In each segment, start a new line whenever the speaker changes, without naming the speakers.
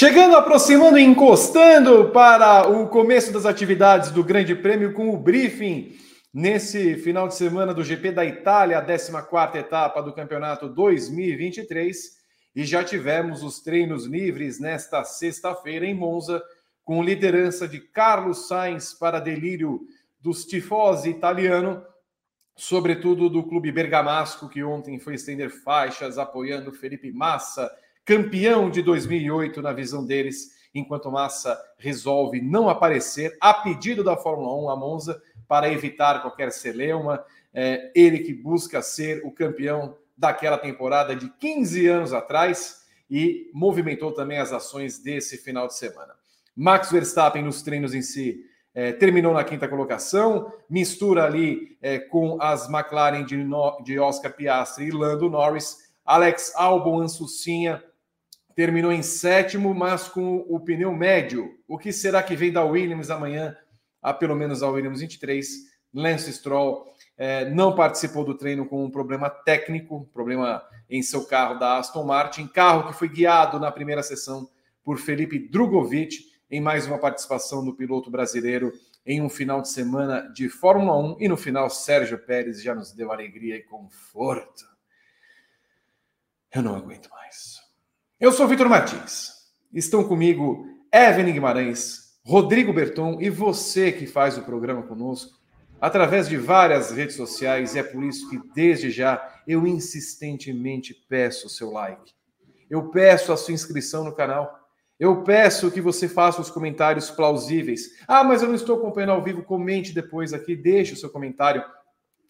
Chegando, aproximando e encostando para o começo das atividades do Grande Prêmio com o briefing nesse final de semana do GP da Itália, a 14 etapa do campeonato 2023. E já tivemos os treinos livres nesta sexta-feira em Monza, com liderança de Carlos Sainz para delírio dos tifosi italiano, sobretudo do clube bergamasco, que ontem foi estender faixas apoiando Felipe Massa campeão de 2008 na visão deles, enquanto Massa resolve não aparecer a pedido da Fórmula 1 a Monza para evitar qualquer celeuma. É, ele que busca ser o campeão daquela temporada de 15 anos atrás e movimentou também as ações desse final de semana. Max Verstappen nos treinos em si é, terminou na quinta colocação, mistura ali é, com as McLaren de, no, de Oscar Piastri e Lando Norris, Alex Albon Ansucinha terminou em sétimo, mas com o pneu médio. O que será que vem da Williams amanhã? A pelo menos a Williams 23. Lance Stroll é, não participou do treino com um problema técnico, problema em seu carro da Aston Martin, carro que foi guiado na primeira sessão por Felipe Drogovic, em mais uma participação do piloto brasileiro em um final de semana de Fórmula 1. E no final, Sérgio Pérez já nos deu alegria e conforto. Eu não aguento mais. Eu sou Vitor Martins. Estão comigo Evelyn Guimarães, Rodrigo Berton e você que faz o programa conosco através de várias redes sociais. E é por isso que, desde já, eu insistentemente peço o seu like. Eu peço a sua inscrição no canal. Eu peço que você faça os comentários plausíveis. Ah, mas eu não estou acompanhando ao vivo. Comente depois aqui, deixe o seu comentário.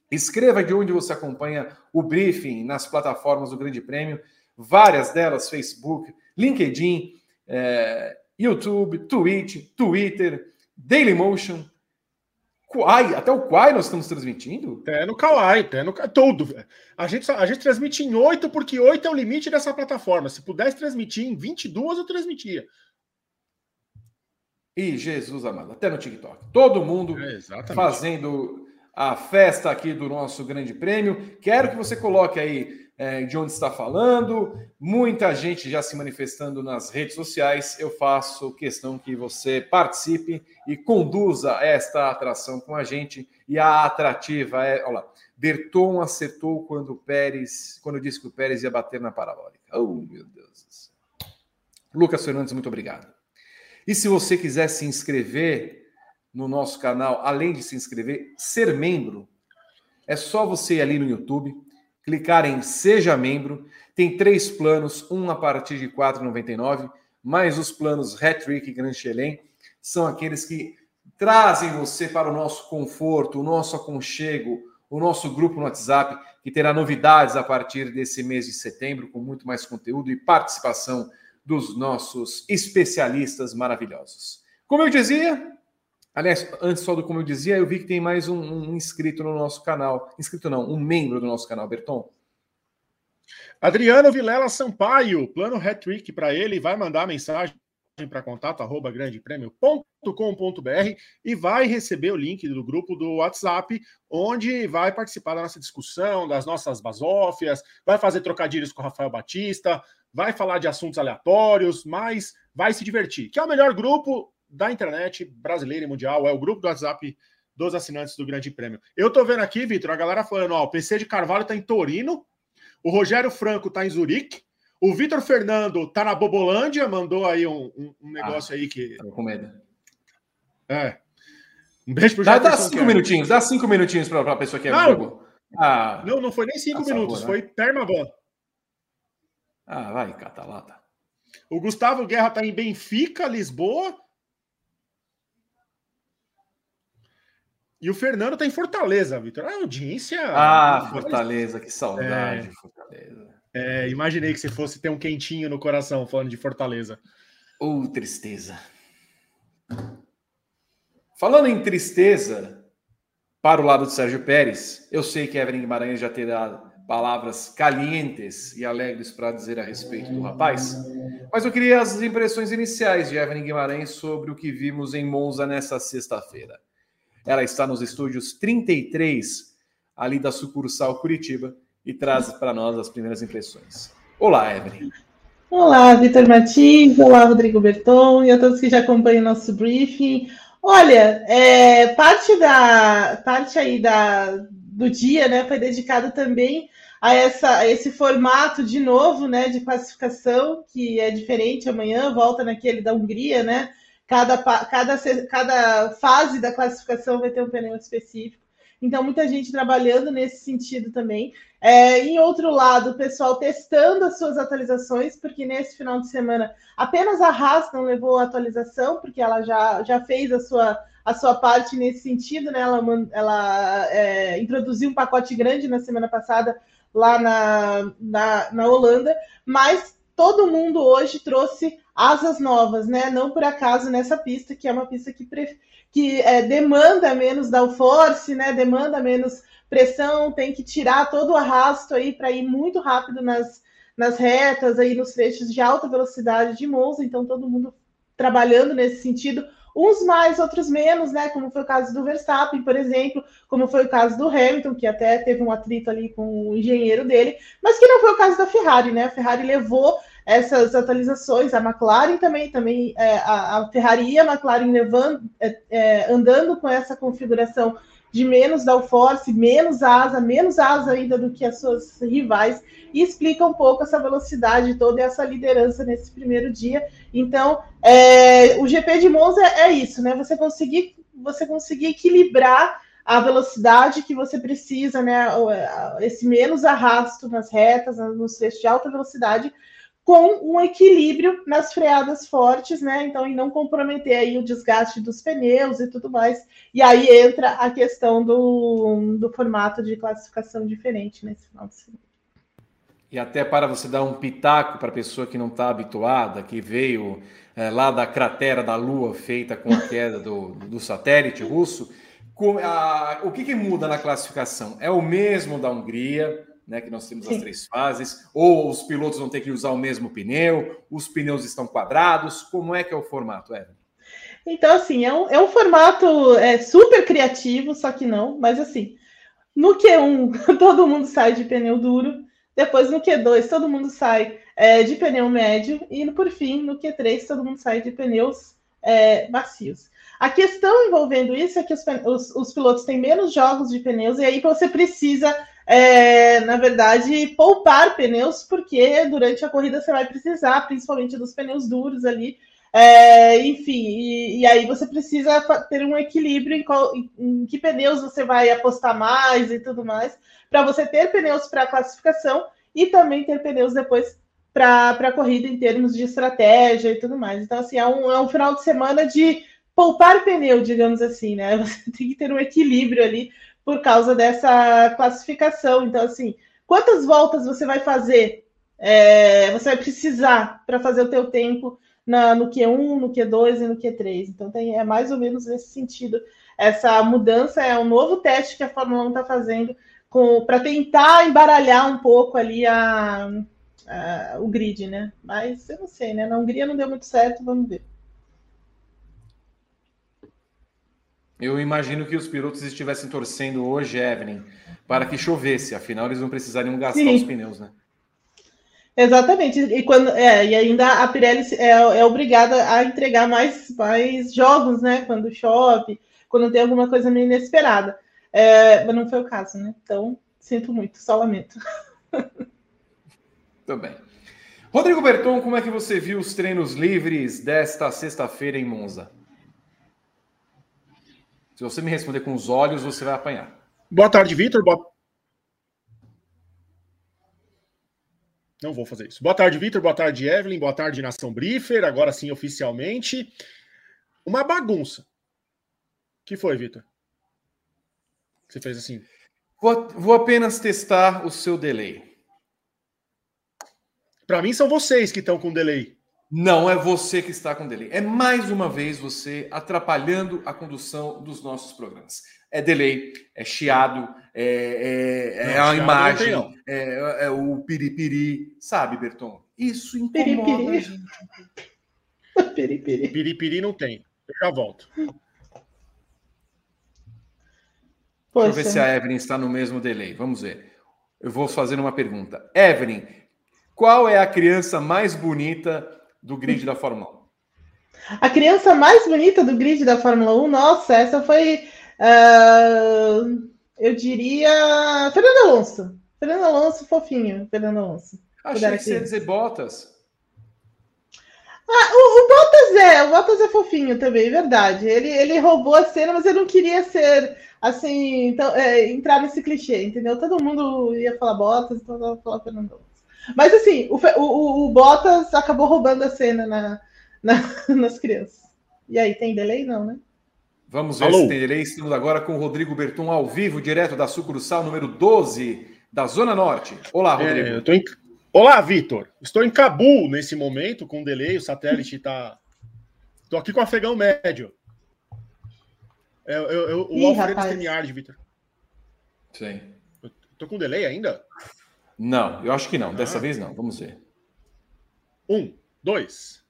Escreva de onde você acompanha o briefing nas plataformas do Grande Prêmio várias delas, Facebook, LinkedIn, é, YouTube, Twitch, Twitter, Dailymotion, Quai, até o Quai nós estamos transmitindo?
Até no Kawaii, até no todo. A gente, a gente transmite em 8, porque 8 é o limite dessa plataforma. Se pudesse transmitir em 22, eu transmitia.
E Jesus amado, até no TikTok. Todo mundo é, fazendo a festa aqui do nosso grande prêmio. Quero que você coloque aí é, de onde está falando, muita gente já se manifestando nas redes sociais. Eu faço questão que você participe e conduza esta atração com a gente. E a atrativa é, olha lá, Berton acertou quando Pérez, quando disse que o Pérez ia bater na parabólica. Oh, meu Deus do céu. Lucas Fernandes, muito obrigado. E se você quiser se inscrever no nosso canal, além de se inscrever, ser membro, é só você ir ali no YouTube clicar em Seja Membro. Tem três planos, um a partir de R$ 4,99, mais os planos Hattrick e Grand Chelem. São aqueles que trazem você para o nosso conforto, o nosso aconchego, o nosso grupo no WhatsApp, que terá novidades a partir desse mês de setembro, com muito mais conteúdo e participação dos nossos especialistas maravilhosos. Como eu dizia, Aliás, antes só do como eu dizia, eu vi que tem mais um, um inscrito no nosso canal. Inscrito não, um membro do nosso canal, Berton.
Adriano Vilela Sampaio, plano hat-trick para ele, vai mandar mensagem para contato arroba grandepremio.com.br e vai receber o link do grupo do WhatsApp, onde vai participar da nossa discussão, das nossas basófias, vai fazer trocadilhos com o Rafael Batista, vai falar de assuntos aleatórios, mas vai se divertir. Que é o melhor grupo da internet brasileira e mundial, é o grupo do WhatsApp dos assinantes do Grande Prêmio. Eu tô vendo aqui, Vitor, a galera falando, ó, o PC de Carvalho tá em Torino, o Rogério Franco tá em Zurique, o Vitor Fernando tá na Bobolândia, mandou aí um, um, um negócio ah, aí que...
Tô com medo.
É.
Um beijo pro Dá, dá cinco minutinhos, dá cinco minutinhos pra, pra pessoa que é
não, ah, não, não foi nem cinco minutos, favor, né? foi.
Ah, vai, catalata.
O Gustavo Guerra tá em Benfica, Lisboa, E o Fernando tá em Fortaleza, Vitor. A audiência.
Ah, Fortaleza, que saudade, é, Fortaleza.
É, imaginei que você fosse ter um quentinho no coração falando de Fortaleza.
Ou oh, tristeza. Falando em tristeza, para o lado de Sérgio Pérez, eu sei que Evelyn Guimarães já terá palavras calientes e alegres para dizer a respeito do rapaz, mas eu queria as impressões iniciais de Evelyn Guimarães sobre o que vimos em Monza nessa sexta-feira. Ela está nos estúdios 33, ali da sucursal Curitiba, e traz para nós as primeiras impressões. Olá, Evelyn.
Olá, Vitor Martins, olá, Rodrigo Berton e a todos que já acompanham o nosso briefing. Olha, é, parte da parte aí da, do dia, né, foi dedicado também a, essa, a esse formato de novo, né, de classificação que é diferente. Amanhã volta naquele da Hungria, né? Cada, cada, cada fase da classificação vai ter um pneu específico. Então, muita gente trabalhando nesse sentido também. É, em outro lado, o pessoal testando as suas atualizações, porque nesse final de semana apenas a Haas não levou a atualização, porque ela já, já fez a sua, a sua parte nesse sentido, né? Ela, ela é, introduziu um pacote grande na semana passada lá na, na, na Holanda, mas todo mundo hoje trouxe asas novas, né? Não por acaso nessa pista, que é uma pista que, que é, demanda menos downforce, né? Demanda menos pressão, tem que tirar todo o arrasto aí para ir muito rápido nas, nas retas, aí nos trechos de alta velocidade de Monza, então todo mundo trabalhando nesse sentido, uns mais, outros menos, né? Como foi o caso do Verstappen, por exemplo, como foi o caso do Hamilton, que até teve um atrito ali com o engenheiro dele, mas que não foi o caso da Ferrari, né? A Ferrari levou essas atualizações, a McLaren também, também é, a, a Ferrari e a McLaren levando, é, é, andando com essa configuração de menos downforce, menos asa, menos asa ainda do que as suas rivais, e explica um pouco essa velocidade toda e essa liderança nesse primeiro dia. Então, é, o GP de Monza é isso, né? Você conseguir, você conseguir equilibrar a velocidade que você precisa, né? Esse menos arrasto nas retas, nos trechos de alta velocidade, com um equilíbrio nas freadas fortes, né? Então, em não comprometer aí o desgaste dos pneus e tudo mais. E aí entra a questão do, do formato de classificação diferente nesse final de semana.
E até para você dar um pitaco para a pessoa que não está habituada, que veio é, lá da cratera da Lua feita com a queda do, do satélite russo, com, a, o que, que muda na classificação? É o mesmo da Hungria, né, que nós temos as três fases, ou os pilotos vão ter que usar o mesmo pneu, os pneus estão quadrados, como é que é o formato, Evan?
Então, assim, é um, é um formato é, super criativo, só que não, mas assim, no Q1 todo mundo sai de pneu duro, depois no Q2 todo mundo sai é, de pneu médio, e por fim, no Q3 todo mundo sai de pneus é, macios. A questão envolvendo isso é que os, os, os, pilotos têm menos jogos de pneus, e aí você precisa é, na verdade, poupar pneus, porque durante a corrida você vai precisar, principalmente dos pneus duros ali. É, enfim, e, e, aí você precisa ter um equilíbrio em, qual, em, em que pneus você vai apostar mais e tudo mais, para você ter pneus para classificação e também ter pneus depois para a corrida em termos de estratégia e tudo mais. Então, assim, é um, é um final de semana de poupar pneu, digamos assim, né? Você tem que ter um equilíbrio ali por causa dessa classificação. Então, assim, quantas voltas você vai fazer? É, você vai precisar para fazer o teu tempo na, no Q1, no Q2 e no Q3. Então, tem, é mais ou menos nesse sentido. Essa mudança é um novo teste que a Fórmula 1 está fazendo para tentar embaralhar um pouco ali a, a, o grid, né? Mas eu não sei, né? Na Hungria não deu muito certo, vamos ver.
Eu imagino que os pilotos estivessem torcendo hoje, Evelyn, para que chovesse, afinal eles não precisariam gastar Sim. os pneus, né?
Exatamente. E, quando, é, e ainda a Pirelli é, é, obrigada a entregar mais, mais jogos, né? Quando chove, quando tem alguma coisa meio inesperada. É, mas não foi o caso, né? Então, sinto muito, só lamento.
Também. Rodrigo Berton, como é que você viu os treinos livres desta sexta-feira em Monza? Se você me responder com os olhos, você vai apanhar.
Boa tarde, Vitor. Boa... Não vou fazer isso. Boa tarde, Vitor. Boa tarde, Evelyn. Boa tarde, Nação Briefer. Agora sim, oficialmente. Uma bagunça. O que foi, Vitor? Você fez assim.
Vou, vou apenas testar o seu delay.
Para mim, são vocês que estão com delay.
Não é você que está com delay. É mais uma vez você atrapalhando a condução dos nossos programas. É delay, é chiado, é, é, é não, a imagem, não tem, é, é, o piripiri, sabe, Berton? Isso incomoda piripiri. a gente.
piripiri. piripiri não tem. Eu já volto.
Poxa. Deixa eu ver se a Evelyn está no mesmo delay. Vamos ver. Eu vou fazer uma pergunta. Evelyn, Qual é a criança mais bonita do grid da Fórmula
1? A criança mais bonita do grid da Fórmula 1? Nossa, essa foi. Uh, eu diria. Fernando Alonso. Fernando Alonso, fofinho. Fernando Alonso.
Achei que você ia dizer Bottas.
Ah, o, o, Bottas é, o Bottas é fofinho também, é verdade. Ele, ele roubou a cena, mas eu não queria ser assim, então, é, entrar nesse clichê, entendeu? Todo mundo ia falar Bottas, então eu ia falar Fernando Alonso. Mas assim, o, o, o, Bottas acabou roubando a cena na, na, nas crianças. E aí, tem delay? Não, né?
Vamos ver Alô. se tem delay. Estamos agora com o Rodrigo Berton ao vivo, direto da sucursal número 12 da Zona Norte. Olá, é, Rodrigo.
É, eu tô em... Olá, Vitor. Estou em Cabul nesse momento, com delay, o satélite está. Estou aqui com o afegão médio. É, eu, eu, o Alfredo StreamYard, Vitor.
Sim.
Estou com delay ainda?
Não, eu acho que não. Dessa ah. vez não. Vamos ver.
Um, dois.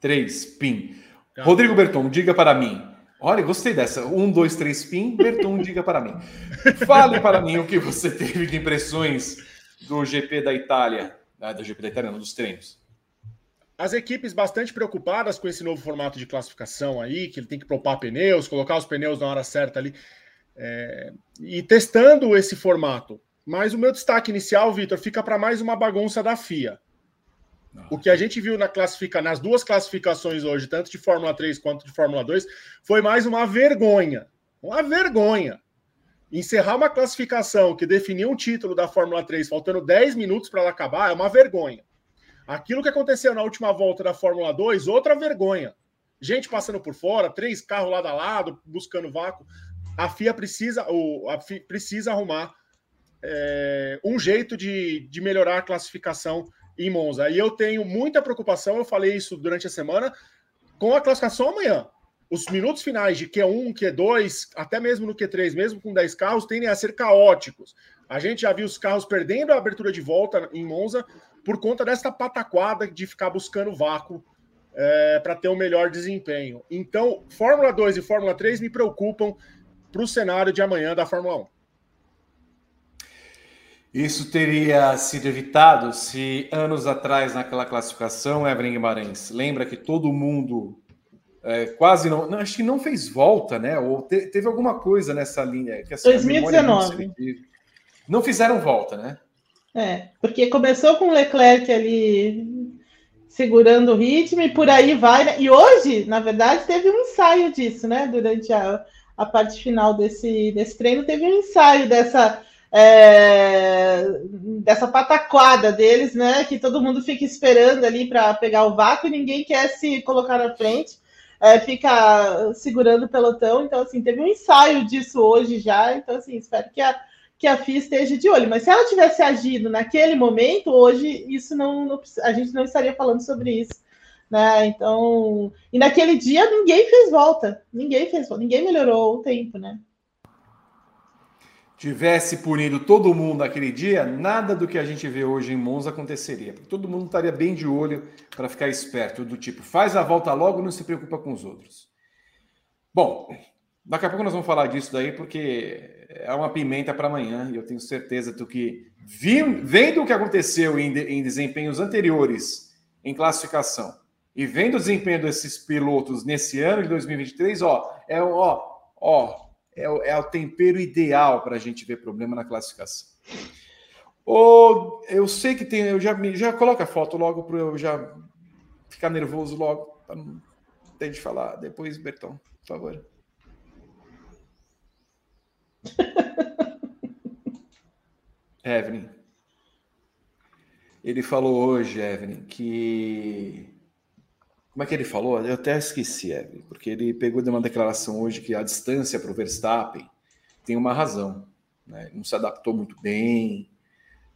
Três, pin. Tá. Rodrigo Berton, diga para mim. Olha, gostei dessa. Um, dois, três, pin. Berton, diga para mim. Fale para mim o que você teve de impressões do GP da Itália. Ah, do GP da Itália, não, dos treinos.
As equipes bastante preocupadas com esse novo formato de classificação aí, que ele tem que propar pneus, colocar os pneus na hora certa ali. É, e testando esse formato. Mas o meu destaque inicial, Vitor, fica para mais uma bagunça da FIA. O que a gente viu na classifica, nas duas classificações hoje, tanto de Fórmula 3 quanto de Fórmula 2, foi mais uma vergonha. Uma vergonha. Encerrar uma classificação que definiu um título da Fórmula 3 faltando 10 minutos para ela acabar é uma vergonha. Aquilo que aconteceu na última volta da Fórmula 2, outra vergonha. Gente passando por fora, três carros lado a lado, buscando vácuo. A FIA precisa, a FIA precisa arrumar é, um jeito de, de melhorar a classificação em Monza. E eu tenho muita preocupação, eu falei isso durante a semana, com a classificação amanhã. Os minutos finais de Q1, Q2, até mesmo no Q3, mesmo com 10 carros, tendem a ser caóticos. A gente já viu os carros perdendo a abertura de volta em Monza por conta desta pataquada de ficar buscando vácuo é, para ter um melhor desempenho. Então, Fórmula 2 e Fórmula 3 me preocupam para o cenário de amanhã da Fórmula 1.
Isso teria sido evitado se anos atrás, naquela classificação, Evelyn Guimarães, lembra que todo mundo é, quase não, não, acho que não fez volta, né? Ou te, teve alguma coisa nessa linha. Que,
assim, 2019.
Não fizeram volta, né?
É, porque começou com o Leclerc ali segurando o ritmo e por aí vai. Né? E hoje, na verdade, teve um ensaio disso, né? Durante a, a parte final desse, desse treino, teve um ensaio dessa é, dessa pataquada deles, né? Que todo mundo fica esperando ali para pegar o vácuo e ninguém quer se colocar na frente, é, fica segurando o pelotão. Então, assim, teve um ensaio disso hoje já. Então, assim, espero que a, que a FIA esteja de olho. Mas se ela tivesse agido naquele momento, hoje isso não, não a gente não estaria falando sobre isso. Né? Então, e naquele dia ninguém fez volta, ninguém fez ninguém melhorou o tempo, né?
Tivesse punido todo mundo naquele dia, nada do que a gente vê hoje em Monza aconteceria. Todo mundo estaria bem de olho para ficar esperto, do tipo, faz a volta logo, não se preocupa com os outros. Bom, daqui a pouco nós vamos falar disso daí, porque é uma pimenta para amanhã, e eu tenho certeza do que, vendo o que aconteceu em, em desempenhos anteriores em classificação, e vendo o desempenho desses pilotos nesse ano de 2023, ó, é ó, ó, é, o, é o tempero ideal para a gente ver problema na classificação. Ou eu sei que tem, eu já já coloca a foto logo para eu já ficar nervoso logo para não de falar depois, Bertão, por favor. Evelyn. Ele falou hoje, Evelyn, que como é que ele falou? Eu até esqueci, Evelyn, porque ele pegou de uma declaração hoje que a distância para o Verstappen tem uma razão. Né? Ele não se adaptou muito bem.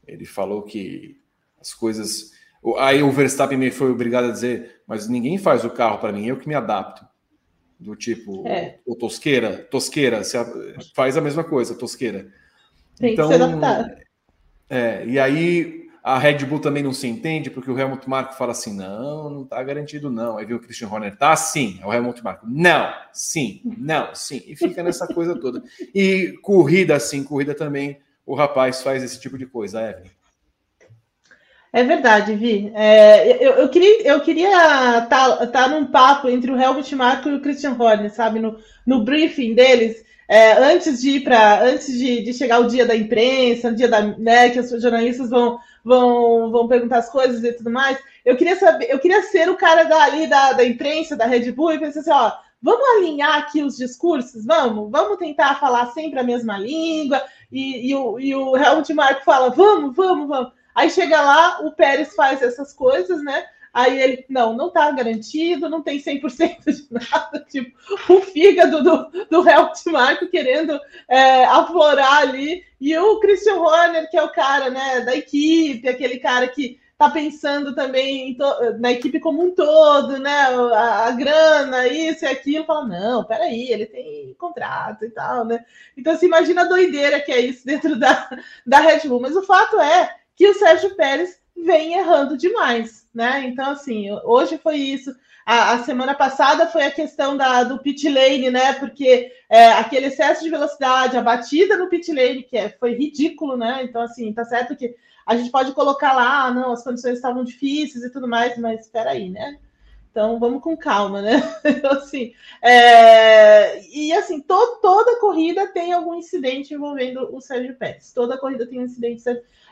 Ele falou que as coisas. Aí o Verstappen me foi obrigado a dizer: mas ninguém faz o carro para mim, eu que me adapto. Do tipo, é. o Tosqueira, Tosqueira, faz a mesma coisa, Tosqueira.
Tem então, que se adaptar.
É, e aí a Red Bull também não se entende, porque o Helmut Marko fala assim: não, não está garantido, não. Aí viu o Christian Horner, tá sim. É o Helmut Marko, não, sim, não, sim. E fica nessa coisa toda. E corrida, sim, corrida também, o rapaz faz esse tipo de coisa, Evelyn.
É verdade, Vi. É, eu, eu, queria eu queria tá, tá num papo entre o Helmut Marko e o Christian Horner, sabe? No, no briefing deles, é, antes de ir para antes de, de, chegar o dia da imprensa, o dia da, né, que os jornalistas vão, vão, vão perguntar as coisas e tudo mais. Eu queria saber, eu queria ser o cara dali da, da imprensa, da Red Bull, e pensar assim, ó, vamos alinhar aqui os discursos, vamos, vamos tentar falar sempre a mesma língua, e, e, o, e o Helmut Marko fala, vamos, vamos, vamos. Aí chega lá, o Pérez faz essas coisas, né? Aí ele, não, não está garantido, não tem 100% de nada. Tipo, o fígado do, do Helmut Marko querendo é, aflorar ali. E o Christian Horner, que é o cara né, da equipe, aquele cara que está pensando também na equipe como um todo, né? A, a, grana, isso e aquilo, fala, não, peraí, ele tem contrato e tal, né? Então, se imagina a doideira que é isso dentro da, da Red Bull. Mas o fato é que o Sérgio Pérez vem errando demais, né? Então, assim, hoje foi isso. A, a semana passada foi a questão da, do pit lane, né? Porque é, aquele excesso de velocidade, a batida no pit lane, que é, foi ridículo, né? Então, assim, tá certo que a gente pode colocar lá, ah, não, as condições estavam difíceis e tudo mais, mas espera aí, né? Então vamos com calma, né? Então, assim, é... e assim, to toda corrida tem algum incidente envolvendo o Sérgio Pérez. Toda corrida tem um incidente.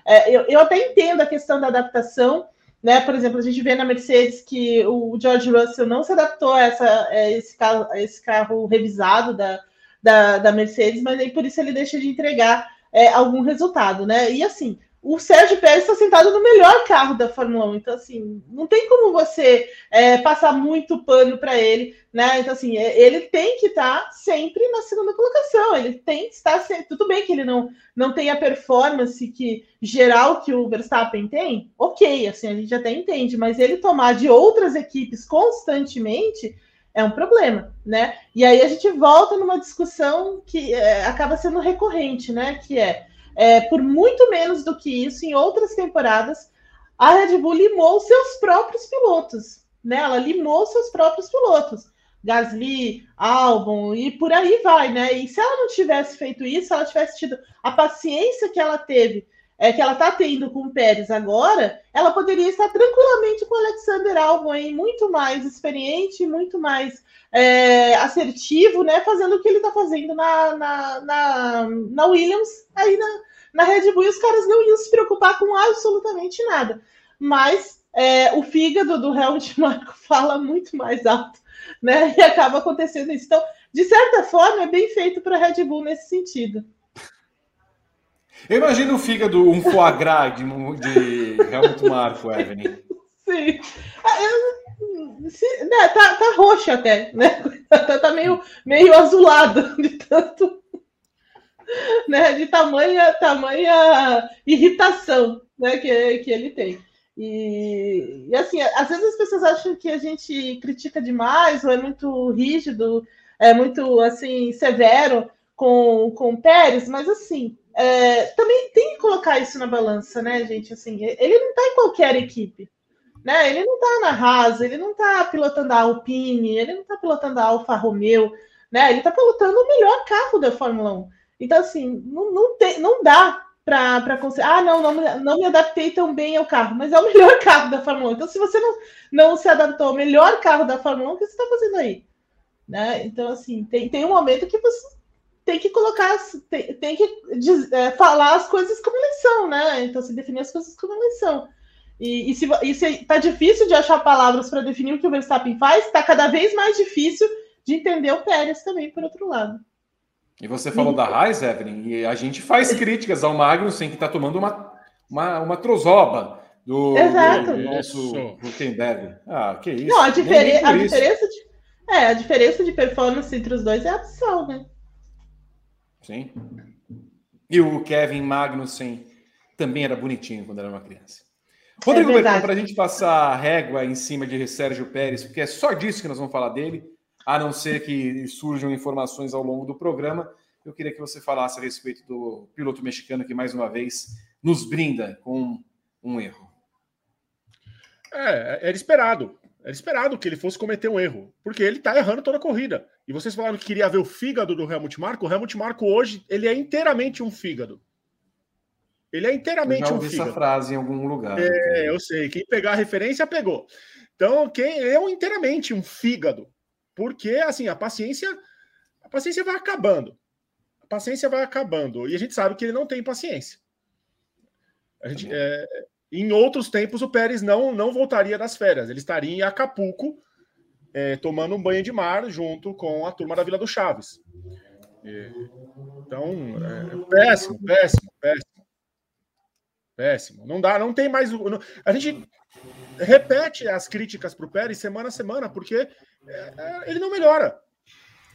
É, eu, eu até entendo a questão da adaptação, né? Por exemplo, a gente vê na Mercedes que o George Russell não se adaptou a, essa, a esse, carro, a esse carro revisado da, da, da Mercedes, mas aí por isso ele deixa de entregar é, algum resultado, né? E assim, o Sérgio Pérez está sentado no melhor carro da Fórmula 1. Então, assim, não tem como você é, passar muito pano para ele, né? Então, assim, é, ele tem que estar tá sempre na segunda colocação. Ele tem que estar sempre... Tudo bem que ele não, não tem a performance que geral que o Verstappen tem, ok, assim, a gente até entende, mas ele tomar de outras equipes constantemente é um problema, né? E aí a gente volta numa discussão que é, acaba sendo recorrente, né? Que é é, por muito menos do que isso, em outras temporadas, a Red Bull limou seus próprios pilotos. Né? Ela limou seus próprios pilotos. Gasly, Albon e por aí vai, né? E se ela não tivesse feito isso, ela tivesse tido a paciência que ela teve, é, que ela está tendo com o Pérez agora, ela poderia estar tranquilamente com o Alexander Albon muito mais experiente, muito mais é, assertivo, né? Fazendo o que ele está fazendo na, na, na, na, Williams, aí na, na Red Bull, e os caras não iam se preocupar com absolutamente nada. Mas é, o fígado do Helmut Marko fala muito mais alto, né? E acaba acontecendo isso. Então, de certa forma, é bem feito para a Red Bull nesse sentido.
Eu imagino o fígado, um foie gras de, de Helmut Marko, Evelyn.
Sim. Ah, eu, se, né, tá, tá roxo até, né? Tá, tá meio, meio azulado de tanto. Né, de tamanha, tamanha irritação né, que, que ele tem. E, e, assim, às vezes as pessoas acham que a gente critica demais, ou é muito rígido, é muito assim, severo com, com o Pérez, mas assim, é, também tem que colocar isso na balança, né, gente? Assim, ele não está em qualquer equipe. Né? Ele não está na Haas, ele não está pilotando a Alpine, ele não está pilotando a Alfa Romeo, né? Ele está pilotando o melhor carro da Fórmula 1. Então, assim, não, não, tem, não dá para conseguir. Ah, não, não, não me adaptei tão bem ao carro, mas é o melhor carro da Fórmula 1. Então, se você não, não se adaptou ao melhor carro da Fórmula 1, o que você está fazendo aí? Né? Então, assim, tem, tem um momento que você tem que colocar, tem, tem que é, falar as coisas como elas são, né? Então, se definir as coisas como elas são. E, e, se, e se tá difícil de achar palavras para definir o que o Verstappen faz, está cada vez mais difícil de entender o Pérez também, por outro lado.
E você falou da Raiz, Evelyn, e a gente faz críticas ao Magnussen, que está tomando uma, uma, uma trozoba do, do, do nosso Huckenberg. Ah, que isso.
Não, a, difere a diferença de, é, a diferença de performance entre os dois é absurda, né?
Sim. E o Kevin Magnussen também era bonitinho quando era uma criança. Rodrigo é Bertão, para a gente passar a régua em cima de Sérgio Pérez, porque é só disso que nós vamos falar dele, a não ser que surjam informações ao longo do programa, eu queria que você falasse a respeito do piloto mexicano que, mais uma vez, nos brinda com um erro.
É, era esperado. Era esperado que ele fosse cometer um erro, porque ele está errando toda a corrida. E vocês falaram que queria ver o fígado do Helmut Marko. O Helmut Marko hoje ele é inteiramente um fígado. Ele é inteiramente
eu já
um
ouvi
fígado.
essa frase em algum lugar.
É, eu sei. Quem pegar a referência pegou. Então, quem é um, inteiramente um fígado. Porque, assim, a paciência, a paciência vai acabando. A paciência vai acabando. E a gente sabe que ele não tem paciência. A gente, é, em outros tempos, o Pérez não, não voltaria das férias. Ele estaria em Acapulco, é, tomando um banho de mar junto com a turma da Vila do Chaves. então, é, péssimo, péssimo, péssimo. Péssimo. Não dá, não tem mais. Não, a gente repete as críticas para o Pérez semana a semana, porque é, é, ele não melhora.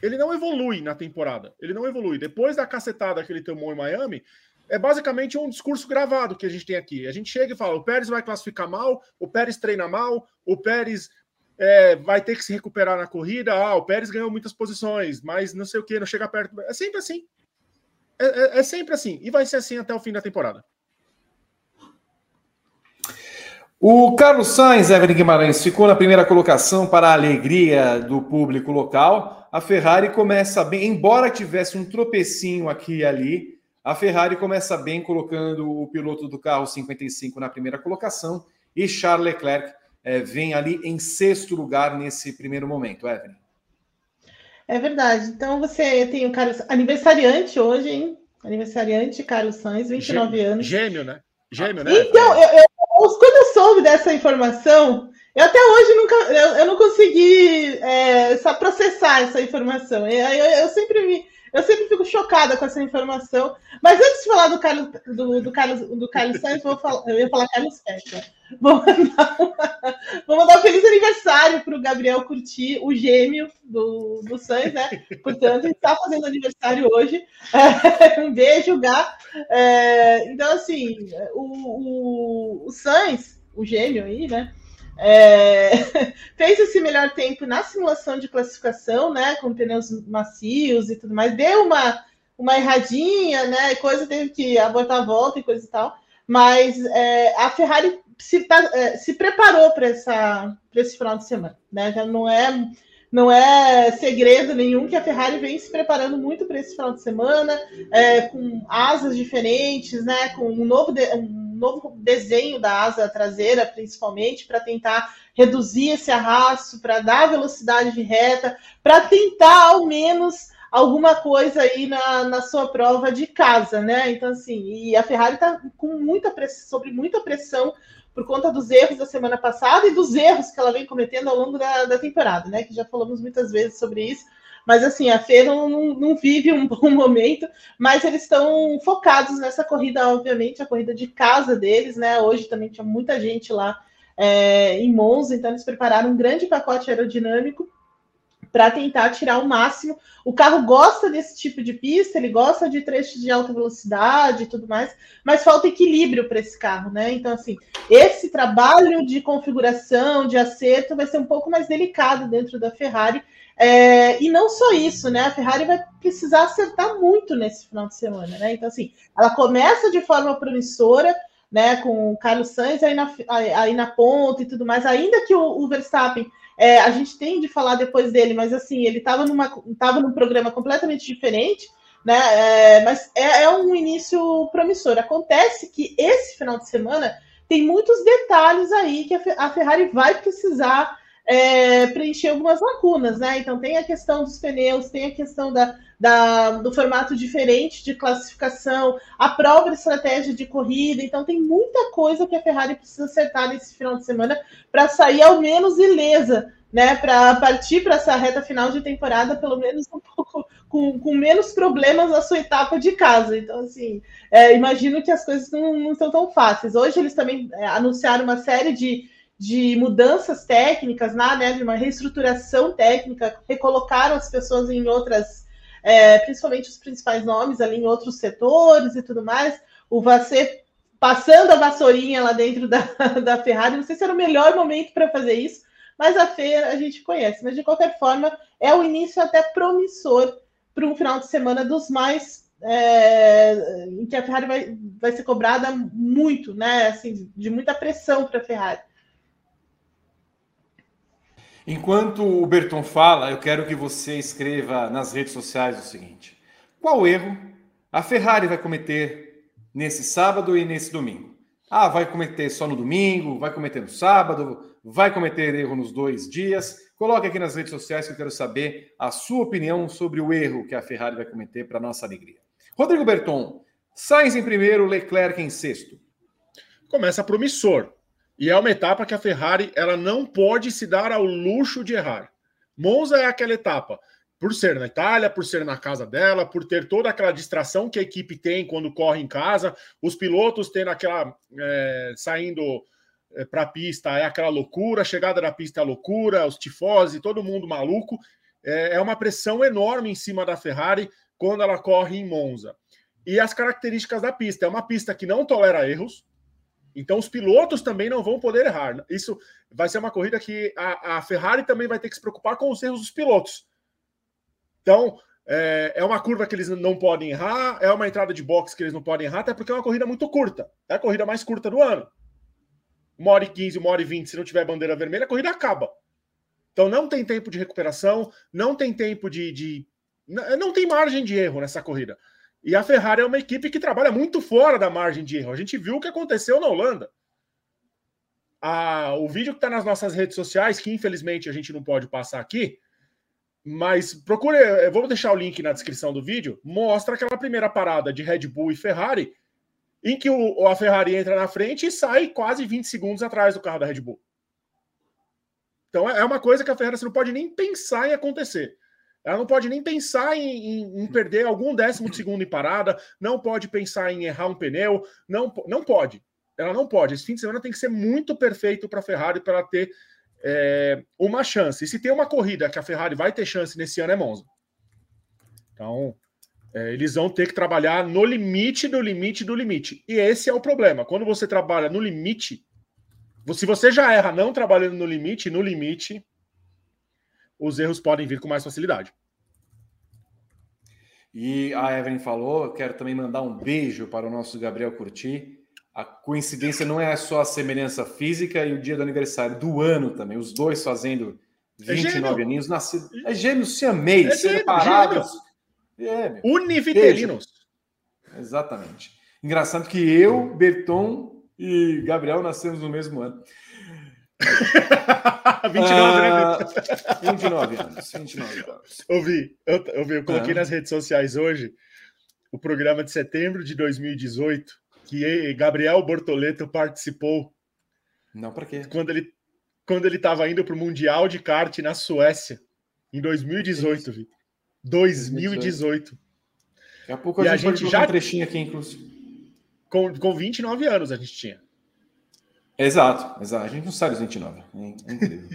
Ele não evolui na temporada. Ele não evolui. Depois da cacetada que ele tomou em Miami, é basicamente um discurso gravado que a gente tem aqui. A gente chega e fala: o Pérez vai classificar mal, o Pérez treina mal, o Pérez é, vai ter que se recuperar na corrida. Ah, o Pérez ganhou muitas posições, mas não sei o que, não chega perto. É sempre assim. É, é, é sempre assim. E vai ser assim até o fim da temporada.
O Carlos Sainz, Evelyn Guimarães, ficou na primeira colocação para a alegria do público local. A Ferrari começa bem, embora tivesse um tropecinho aqui e ali, a Ferrari começa bem colocando o piloto do carro 55 na primeira colocação e Charles Leclerc é, vem ali em sexto lugar nesse primeiro momento, Evelyn.
É verdade. Então você tem o Carlos aniversariante hoje, hein? Aniversariante Carlos Sainz, 29
Gêmeo,
anos.
Gêmeo, né? Gêmeo, né?
Então, eu, eu, quando eu soube dessa informação, eu até hoje nunca, eu, eu não consegui é, processar essa informação. Eu, eu, eu, sempre me, eu sempre fico chocada com essa informação. Mas antes de falar do Carlos, do, do Carlos, do Carlos Sainz, vou falar, eu ia falar Carlos Pérez. Vou mandar, vou mandar um feliz aniversário para o Gabriel Curti, o gêmeo do, do Sainz, né? Portanto, ele está fazendo aniversário hoje. É, um beijo, Gá. É, então, assim, o, o, o Sainz, o gêmeo aí, né? É, fez esse melhor tempo na simulação de classificação, né? Com pneus macios e tudo mais. Deu uma, uma erradinha, né? Coisa teve que abortar a volta e coisa e tal. Mas é, a Ferrari se, tá, é, se preparou para esse final de semana, né? Já não é não é segredo nenhum que a Ferrari vem se preparando muito para esse final de semana, é, com asas diferentes, né? Com um novo, de, um novo desenho da asa traseira, principalmente, para tentar reduzir esse arrasto, para dar velocidade de reta, para tentar ao menos alguma coisa aí na, na sua prova de casa, né? Então, assim, e a Ferrari está com muita pressão, sobre muita pressão por conta dos erros da semana passada e dos erros que ela vem cometendo ao longo da, da temporada, né? Que já falamos muitas vezes sobre isso. Mas assim, a Fê não, não, vive um bom momento, mas eles estão focados nessa corrida, obviamente, a corrida de casa deles, né? Hoje também tinha muita gente lá é, em Monza, então eles prepararam um grande pacote aerodinâmico para tentar tirar o máximo. O carro gosta desse tipo de pista, ele gosta de trechos de alta velocidade e tudo mais, mas falta equilíbrio para esse carro, né? Então, assim, esse trabalho de configuração, de acerto, vai ser um pouco mais delicado dentro da Ferrari. É, e não só isso, né? A Ferrari vai precisar acertar muito nesse final de semana, né? Então, assim, ela começa de forma promissora, né? Com o Carlos Sainz aí na, aí na ponta e tudo mais, ainda que o, o Verstappen é, a gente tem de falar depois dele, mas assim, ele estava tava num programa completamente diferente, né? É, mas é, é, um início promissor. Acontece que esse final de semana tem muitos detalhes aí que a Ferrari vai precisar é, preencher algumas lacunas, né? Então tem a questão dos pneus, tem a questão da, da, do formato diferente de classificação, a própria estratégia de corrida. Então tem muita coisa que a Ferrari precisa acertar nesse final de semana para sair ao menos ilesa, né? Para partir para essa reta final de temporada, pelo menos um pouco com, com menos problemas na sua etapa de casa. Então, assim, é, imagino que as coisas não, não são tão fáceis. Hoje eles também é, anunciaram uma série de de mudanças técnicas, né, de uma reestruturação técnica, recolocaram as pessoas em outras, é, principalmente os principais nomes ali em outros setores e tudo mais. O Vassê passando a vassourinha lá dentro da, da Ferrari, não sei se era o melhor momento para fazer isso, mas a feira a gente conhece. Mas de qualquer forma, é o início até promissor para um final de semana dos mais é, em que a Ferrari vai, vai ser cobrada muito, né? Assim, de muita pressão para a Ferrari.
Enquanto o Berton fala, eu quero que você escreva nas redes sociais o seguinte: qual erro a Ferrari vai cometer nesse sábado e nesse domingo? Ah, vai cometer só no domingo, vai cometer no sábado, vai cometer erro nos dois dias? Coloque aqui nas redes sociais que eu quero saber a sua opinião sobre o erro que a Ferrari vai cometer para nossa alegria. Rodrigo Berton, Sainz em primeiro, Leclerc em sexto.
Começa promissor. E é uma etapa que a Ferrari ela não pode se dar ao luxo de errar. Monza é aquela etapa, por ser na Itália, por ser na casa dela, por ter toda aquela distração que a equipe tem quando corre em casa, os pilotos tendo aquela é, saindo é, para a pista é aquela loucura, a chegada da pista é loucura, os tifose, todo mundo maluco. É, é uma pressão enorme em cima da Ferrari quando ela corre em Monza. E as características da pista, é uma pista que não tolera erros, então, os pilotos também não vão poder errar. Isso vai ser uma corrida que a, a Ferrari também vai ter que se preocupar com os erros dos pilotos. Então, é, é, uma curva que eles não podem errar, é uma entrada de box que eles não podem errar, até porque é uma corrida muito curta. É a corrida mais curta do ano. Uma hora e 15, uma hora e 20, se não tiver bandeira vermelha, a corrida acaba. Então não tem tempo de recuperação, não tem tempo de. de não tem margem de erro nessa corrida. E a Ferrari é uma equipe que trabalha muito fora da margem de erro. A gente viu o que aconteceu na Holanda. o vídeo que está nas nossas redes sociais, que infelizmente a gente não pode passar aqui, mas procure, eu vou deixar o link na descrição do vídeo, mostra aquela primeira parada de Red Bull e Ferrari, em que o, a Ferrari entra na frente e sai quase 20 segundos atrás do carro da Red Bull. Então é uma coisa que a Ferrari não pode nem pensar em acontecer. Ela não pode nem pensar em, em, em, perder algum décimo de segundo em parada, não pode pensar em errar um pneu, não, não pode. Ela não pode. Esse fim de semana tem que ser muito perfeito para a Ferrari para ter é, uma chance. E se tem uma corrida que a Ferrari vai ter chance nesse ano é Monza. Então, é, eles vão ter que trabalhar no limite do limite do limite. E esse é o problema. Quando você trabalha no limite, se você já erra não trabalhando no limite, no limite, os erros podem vir com mais facilidade.
E a Evelyn falou, quero também mandar um beijo para o nosso Gabriel Curti. A coincidência não é só a semelhança física e o dia do aniversário do ano também, os dois fazendo 29 é aninhos, nascido. É gêmeos siamês, é separados.
É, Univitelinos.
Exatamente. Engraçado que eu, Berton e Gabriel nascemos no mesmo ano.
29, né?
29 ah, anos. 29 anos.
Ouvi, eu, ouvi, eu coloquei ah. nas redes sociais hoje o programa de setembro de 2018, que Gabriel Bortoleto participou.
Não, para quê?
Quando ele quando ele estava indo para o Mundial de Kart na Suécia, em 2018, Vitor. 2018.
Daqui a pouco a e gente, a gente já um trechinho aqui, inclusive.
Com, com 29 anos a gente tinha.
Exato, exato. A gente não sabe os 29. É incrível.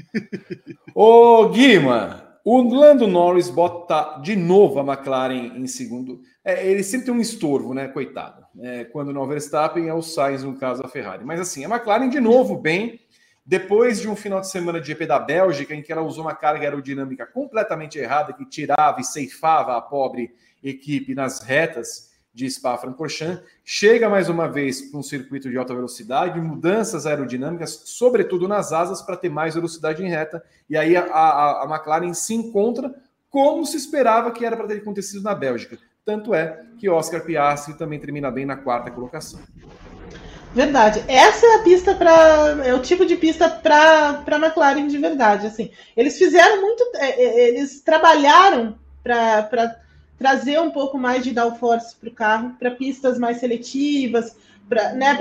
Ô, Guima, o Lando Norris bota de novo a McLaren em segundo. É, ele sempre tem um estorvo, né? Coitado. É, quando não é o Verstappen, é o Sainz, no caso, a Ferrari. Mas assim, a McLaren de novo bem. Depois de um final de semana de GP da Bélgica, em que ela usou uma carga aerodinâmica completamente errada, que tirava e ceifava a pobre equipe nas retas, de Spa-Francorchamps, chega mais uma vez para um circuito de alta velocidade, mudanças aerodinâmicas, sobretudo nas asas, para ter mais velocidade em reta, e aí a, a, a McLaren se encontra como se esperava que era para ter acontecido na Bélgica. Tanto é que Oscar Piastri também termina bem na quarta colocação.
Verdade. Essa é a pista para. É o tipo de pista para a McLaren de verdade. Assim, eles fizeram muito. É, é, eles trabalharam para trazer um pouco mais de downforce para o carro, para pistas mais seletivas, para né,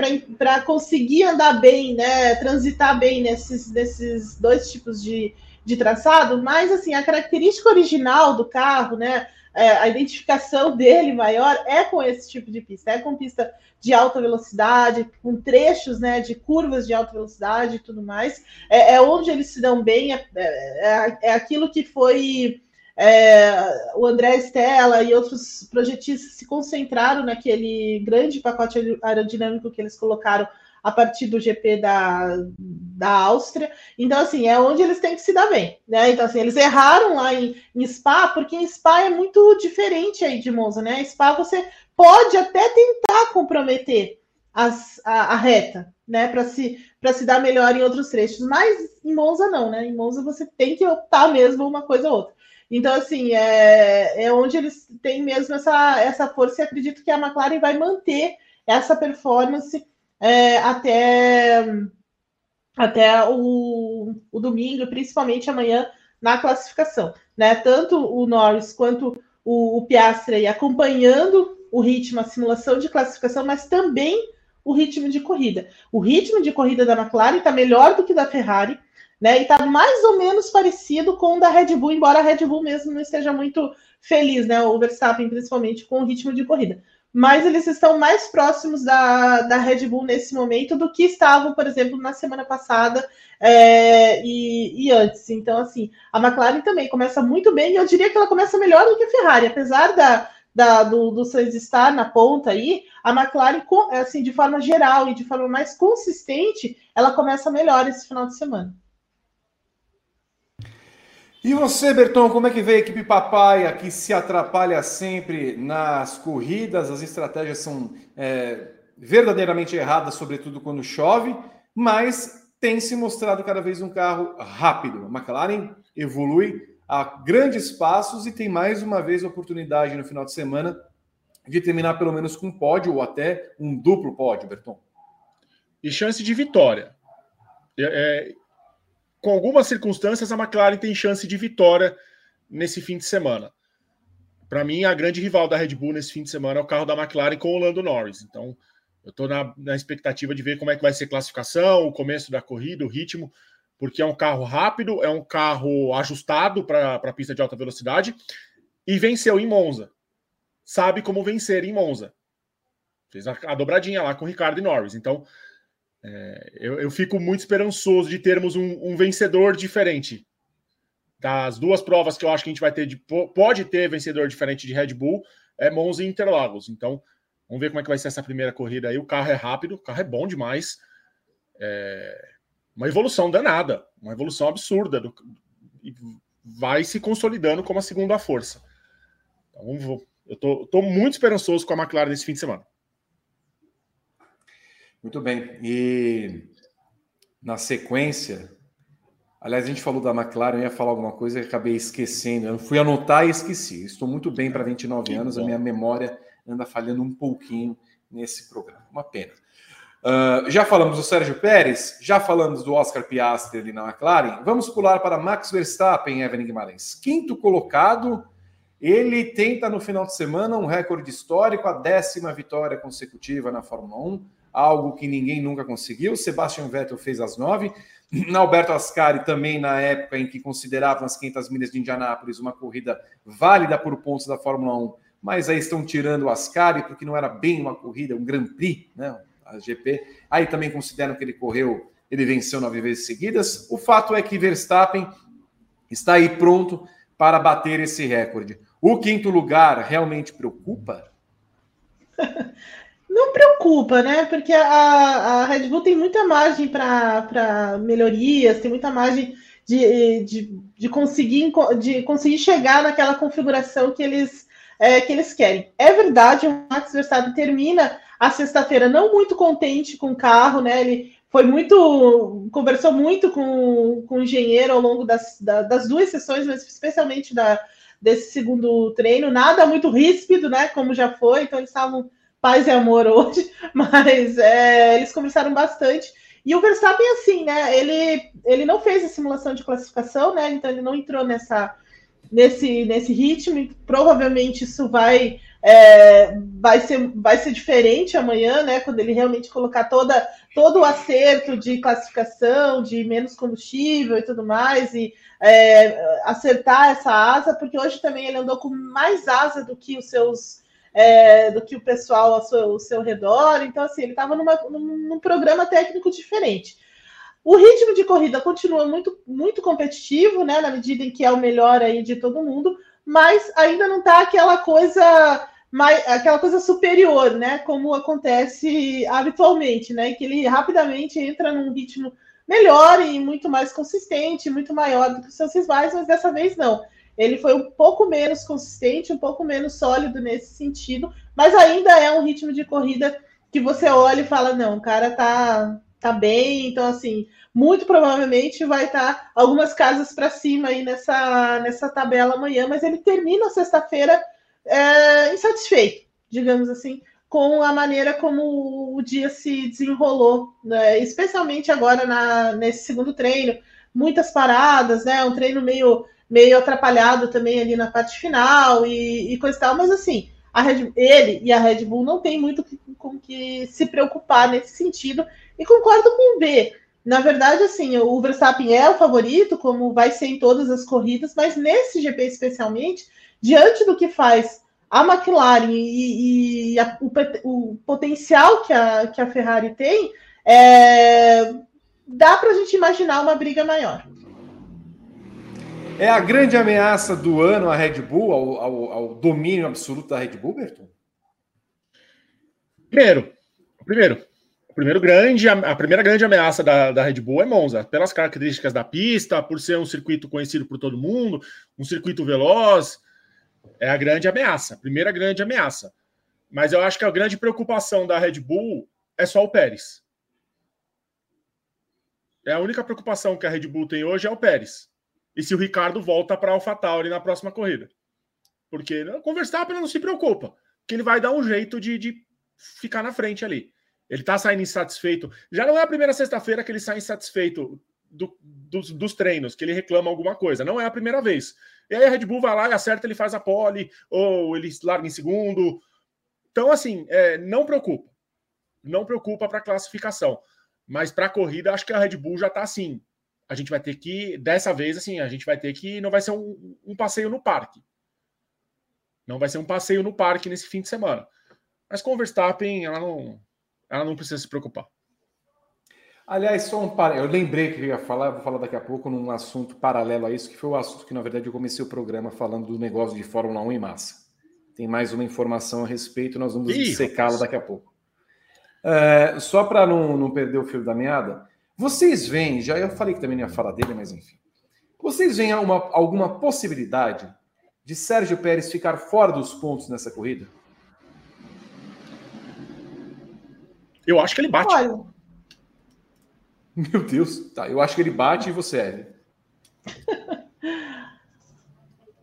conseguir andar bem, né, transitar bem nesses, nesses dois tipos de, de traçado, mas assim, a característica original do carro, né, é, a identificação dele maior é com esse tipo de pista, é com pista de alta velocidade, com trechos né, de curvas de alta velocidade e tudo mais. É, é onde eles se dão bem, é, é, é aquilo que foi é, o André Stella e outros projetistas se concentraram naquele grande pacote aerodinâmico que eles colocaram a partir do GP da, da Áustria. Então, assim, é onde eles têm que se dar bem. Né? Então, assim, eles erraram lá em, em Spa, porque em Spa é muito diferente aí de Monza, né? Spa você pode até tentar comprometer as, a, a reta, né? Para se, se dar melhor em outros trechos, mas em Monza não, né? Em Monza você tem que optar mesmo uma coisa ou outra. Então, assim, é, é onde eles têm mesmo essa, essa força e acredito que a McLaren vai manter essa performance é, até, até o, o domingo, principalmente amanhã na classificação. Né? Tanto o Norris quanto o, o acompanhando o ritmo, a simulação de classificação, mas também o ritmo de corrida. O ritmo de corrida da McLaren está melhor do que da Ferrari, né? E está mais ou menos parecido com o da Red Bull, embora a Red Bull mesmo não esteja muito feliz, né? O Verstappen, principalmente, com o ritmo de corrida. Mas eles estão mais próximos da, da Red Bull nesse momento do que estavam, por exemplo, na semana passada é, e, e, antes. Então, assim, a McLaren também começa muito bem, e eu diria que ela começa melhor do que a Ferrari, apesar da, da, do, do Sainz estar na ponta aí, a McLaren, assim, de forma geral e de forma mais consistente, ela começa melhor esse final de semana.
E você, Berton, como é que vê a equipe Papaya que se atrapalha sempre nas corridas? As estratégias são é, verdadeiramente erradas, sobretudo quando chove, mas tem se mostrado cada vez um carro rápido. A McLaren evolui a grandes passos e tem mais uma vez a oportunidade no final de semana de terminar pelo menos com um pódio ou até um duplo pódio, Berton.
E chance de vitória. É, é, com algumas circunstâncias, a McLaren tem chance de vitória nesse fim de semana. Para mim, a grande rival da Red Bull nesse fim de semana é o carro da McLaren com o Lando Norris. Então, eu estou na, na expectativa de ver como é que vai ser a classificação, o começo da corrida, o ritmo porque é um carro rápido, é um carro ajustado para a pista de alta velocidade e venceu em Monza. Sabe como vencer em Monza. Fez a, a dobradinha lá com Ricardo e Norris. Então, é, eu, eu, fico muito esperançoso de termos um, um, vencedor diferente. Das duas provas que eu acho que a gente vai ter, de, pode ter vencedor diferente de Red Bull, é Monza e Interlagos. Então, vamos ver como é que vai ser essa primeira corrida aí. O carro é rápido, o carro é bom demais. É, uma evolução danada, uma evolução absurda, do, vai se consolidando como a segunda força. Então, eu estou muito esperançoso com a McLaren nesse fim de semana.
Muito bem. E na sequência, aliás, a gente falou da McLaren, eu ia falar alguma coisa e acabei esquecendo. Eu fui anotar e esqueci. Estou muito bem para 29 que anos, bom. a minha memória anda falhando um pouquinho nesse programa. Uma pena. Uh, já falamos do Sérgio Pérez, já falamos do Oscar Piastri ali na McLaren. Vamos pular para Max Verstappen, Evan Guimarães. Quinto colocado, ele tenta no final de semana um recorde histórico, a décima vitória consecutiva na Fórmula 1, algo que ninguém nunca conseguiu. Sebastian Vettel fez as nove. Alberto Ascari também na época em que consideravam as 500 milhas de Indianápolis uma corrida válida por pontos da Fórmula 1, mas aí estão tirando o Ascari porque não era bem uma corrida, um Grand Prix, né? a GP. Aí também consideram que ele correu, ele venceu nove vezes seguidas. O fato é que Verstappen está aí pronto para bater esse recorde. O quinto lugar realmente preocupa?
Não preocupa, né? Porque a, a Red Bull tem muita margem para melhorias, tem muita margem de, de, de, conseguir, de conseguir chegar naquela configuração que eles, é, que eles querem. É verdade, o Max Verstappen termina a sexta-feira não muito contente com o carro, né? Ele foi muito, conversou muito com, com o engenheiro ao longo das, das duas sessões, mas especialmente da, desse segundo treino. Nada muito ríspido, né? Como já foi, então eles estavam paz e amor hoje, mas é, eles conversaram bastante. E o Verstappen, assim, né? Ele, ele não fez a simulação de classificação, né? Então ele não entrou nessa, nesse, nesse ritmo. Provavelmente isso vai é, vai, ser, vai ser diferente amanhã, né? Quando ele realmente colocar toda, todo o acerto de classificação, de menos combustível e tudo mais, e é, acertar essa asa, porque hoje também ele andou com mais asa do que os seus. É, do que o pessoal ao seu, ao seu redor, então assim, ele estava num, programa técnico diferente. O ritmo de corrida continua muito, muito competitivo, né? Na medida em que é o melhor aí de todo mundo, mas ainda não está aquela coisa mais, aquela coisa superior, né? Como acontece habitualmente, né? Que ele rapidamente entra num ritmo melhor e muito mais consistente, muito maior do que os seus rivais, mas dessa vez não. Ele foi um pouco menos consistente, um pouco menos sólido nesse sentido, mas ainda é um ritmo de corrida que você olha e fala: não, o cara tá, tá bem, então assim, muito provavelmente vai estar tá algumas casas para cima aí nessa, nessa tabela amanhã, mas ele termina sexta-feira é, insatisfeito, digamos assim, com a maneira como o dia se desenrolou, né? especialmente agora na, nesse segundo treino, muitas paradas, né? Um treino meio, meio atrapalhado também ali na parte final e, e coisa e tal, mas assim, Red, ele e a Red Bull não tem muito com que se preocupar nesse sentido, e concordo com o B. Na verdade, assim, o Verstappen é o favorito, como vai ser em todas as corridas, mas nesse GP especialmente, diante do que faz a McLaren e, e a, o, o, potencial que a, que a Ferrari tem, é, dá para a gente imaginar uma briga maior.
É a grande ameaça do ano a Red Bull, ao, ao, ao domínio absoluto da Red Bull, Berton?
Primeiro, primeiro, primeiro grande, a primeira grande ameaça da, da Red Bull é Monza, pelas características da pista, por ser um circuito conhecido por todo mundo, um circuito veloz, é a grande ameaça, primeira grande ameaça. Mas eu acho que a grande preocupação da Red Bull é só o Pérez. É a única preocupação que a Red Bull tem hoje é o Pérez. E se o Ricardo volta para AlphaTauri na próxima corrida. Porque com o Verstappen não se preocupa, que ele vai dar um jeito de, de ficar na frente ali. Ele está saindo insatisfeito. Já não é a primeira sexta-feira que ele sai insatisfeito do, dos, dos, treinos, que ele reclama alguma coisa. Não é a primeira vez. E aí a Red Bull vai lá e acerta, ele faz a pole, ou ele larga em segundo. Então, assim, é, não preocupa. Não preocupa para classificação. Mas para a corrida, acho que a Red Bull já está assim. A gente vai ter que, dessa vez, assim, a gente vai ter que. Não vai ser um, um passeio no parque. Não vai ser um passeio no parque nesse fim de semana. Mas com o Verstappen, ela não, ela não precisa se preocupar.
Aliás, só um par... eu lembrei que eu ia falar, vou falar daqui a pouco num assunto paralelo a isso, que foi o assunto que, na verdade, eu comecei o programa falando do negócio de Fórmula 1 em massa. Tem mais uma informação a respeito, nós vamos secá-la daqui a pouco. É, só para não, não perder o fio da meada, vocês veem, já eu falei que também não ia falar dele, mas enfim. Vocês veem uma, alguma possibilidade de Sérgio Pérez ficar fora dos pontos nessa corrida?
Eu acho que ele bate. Olha,
meu Deus, tá. Eu acho que ele bate e você é.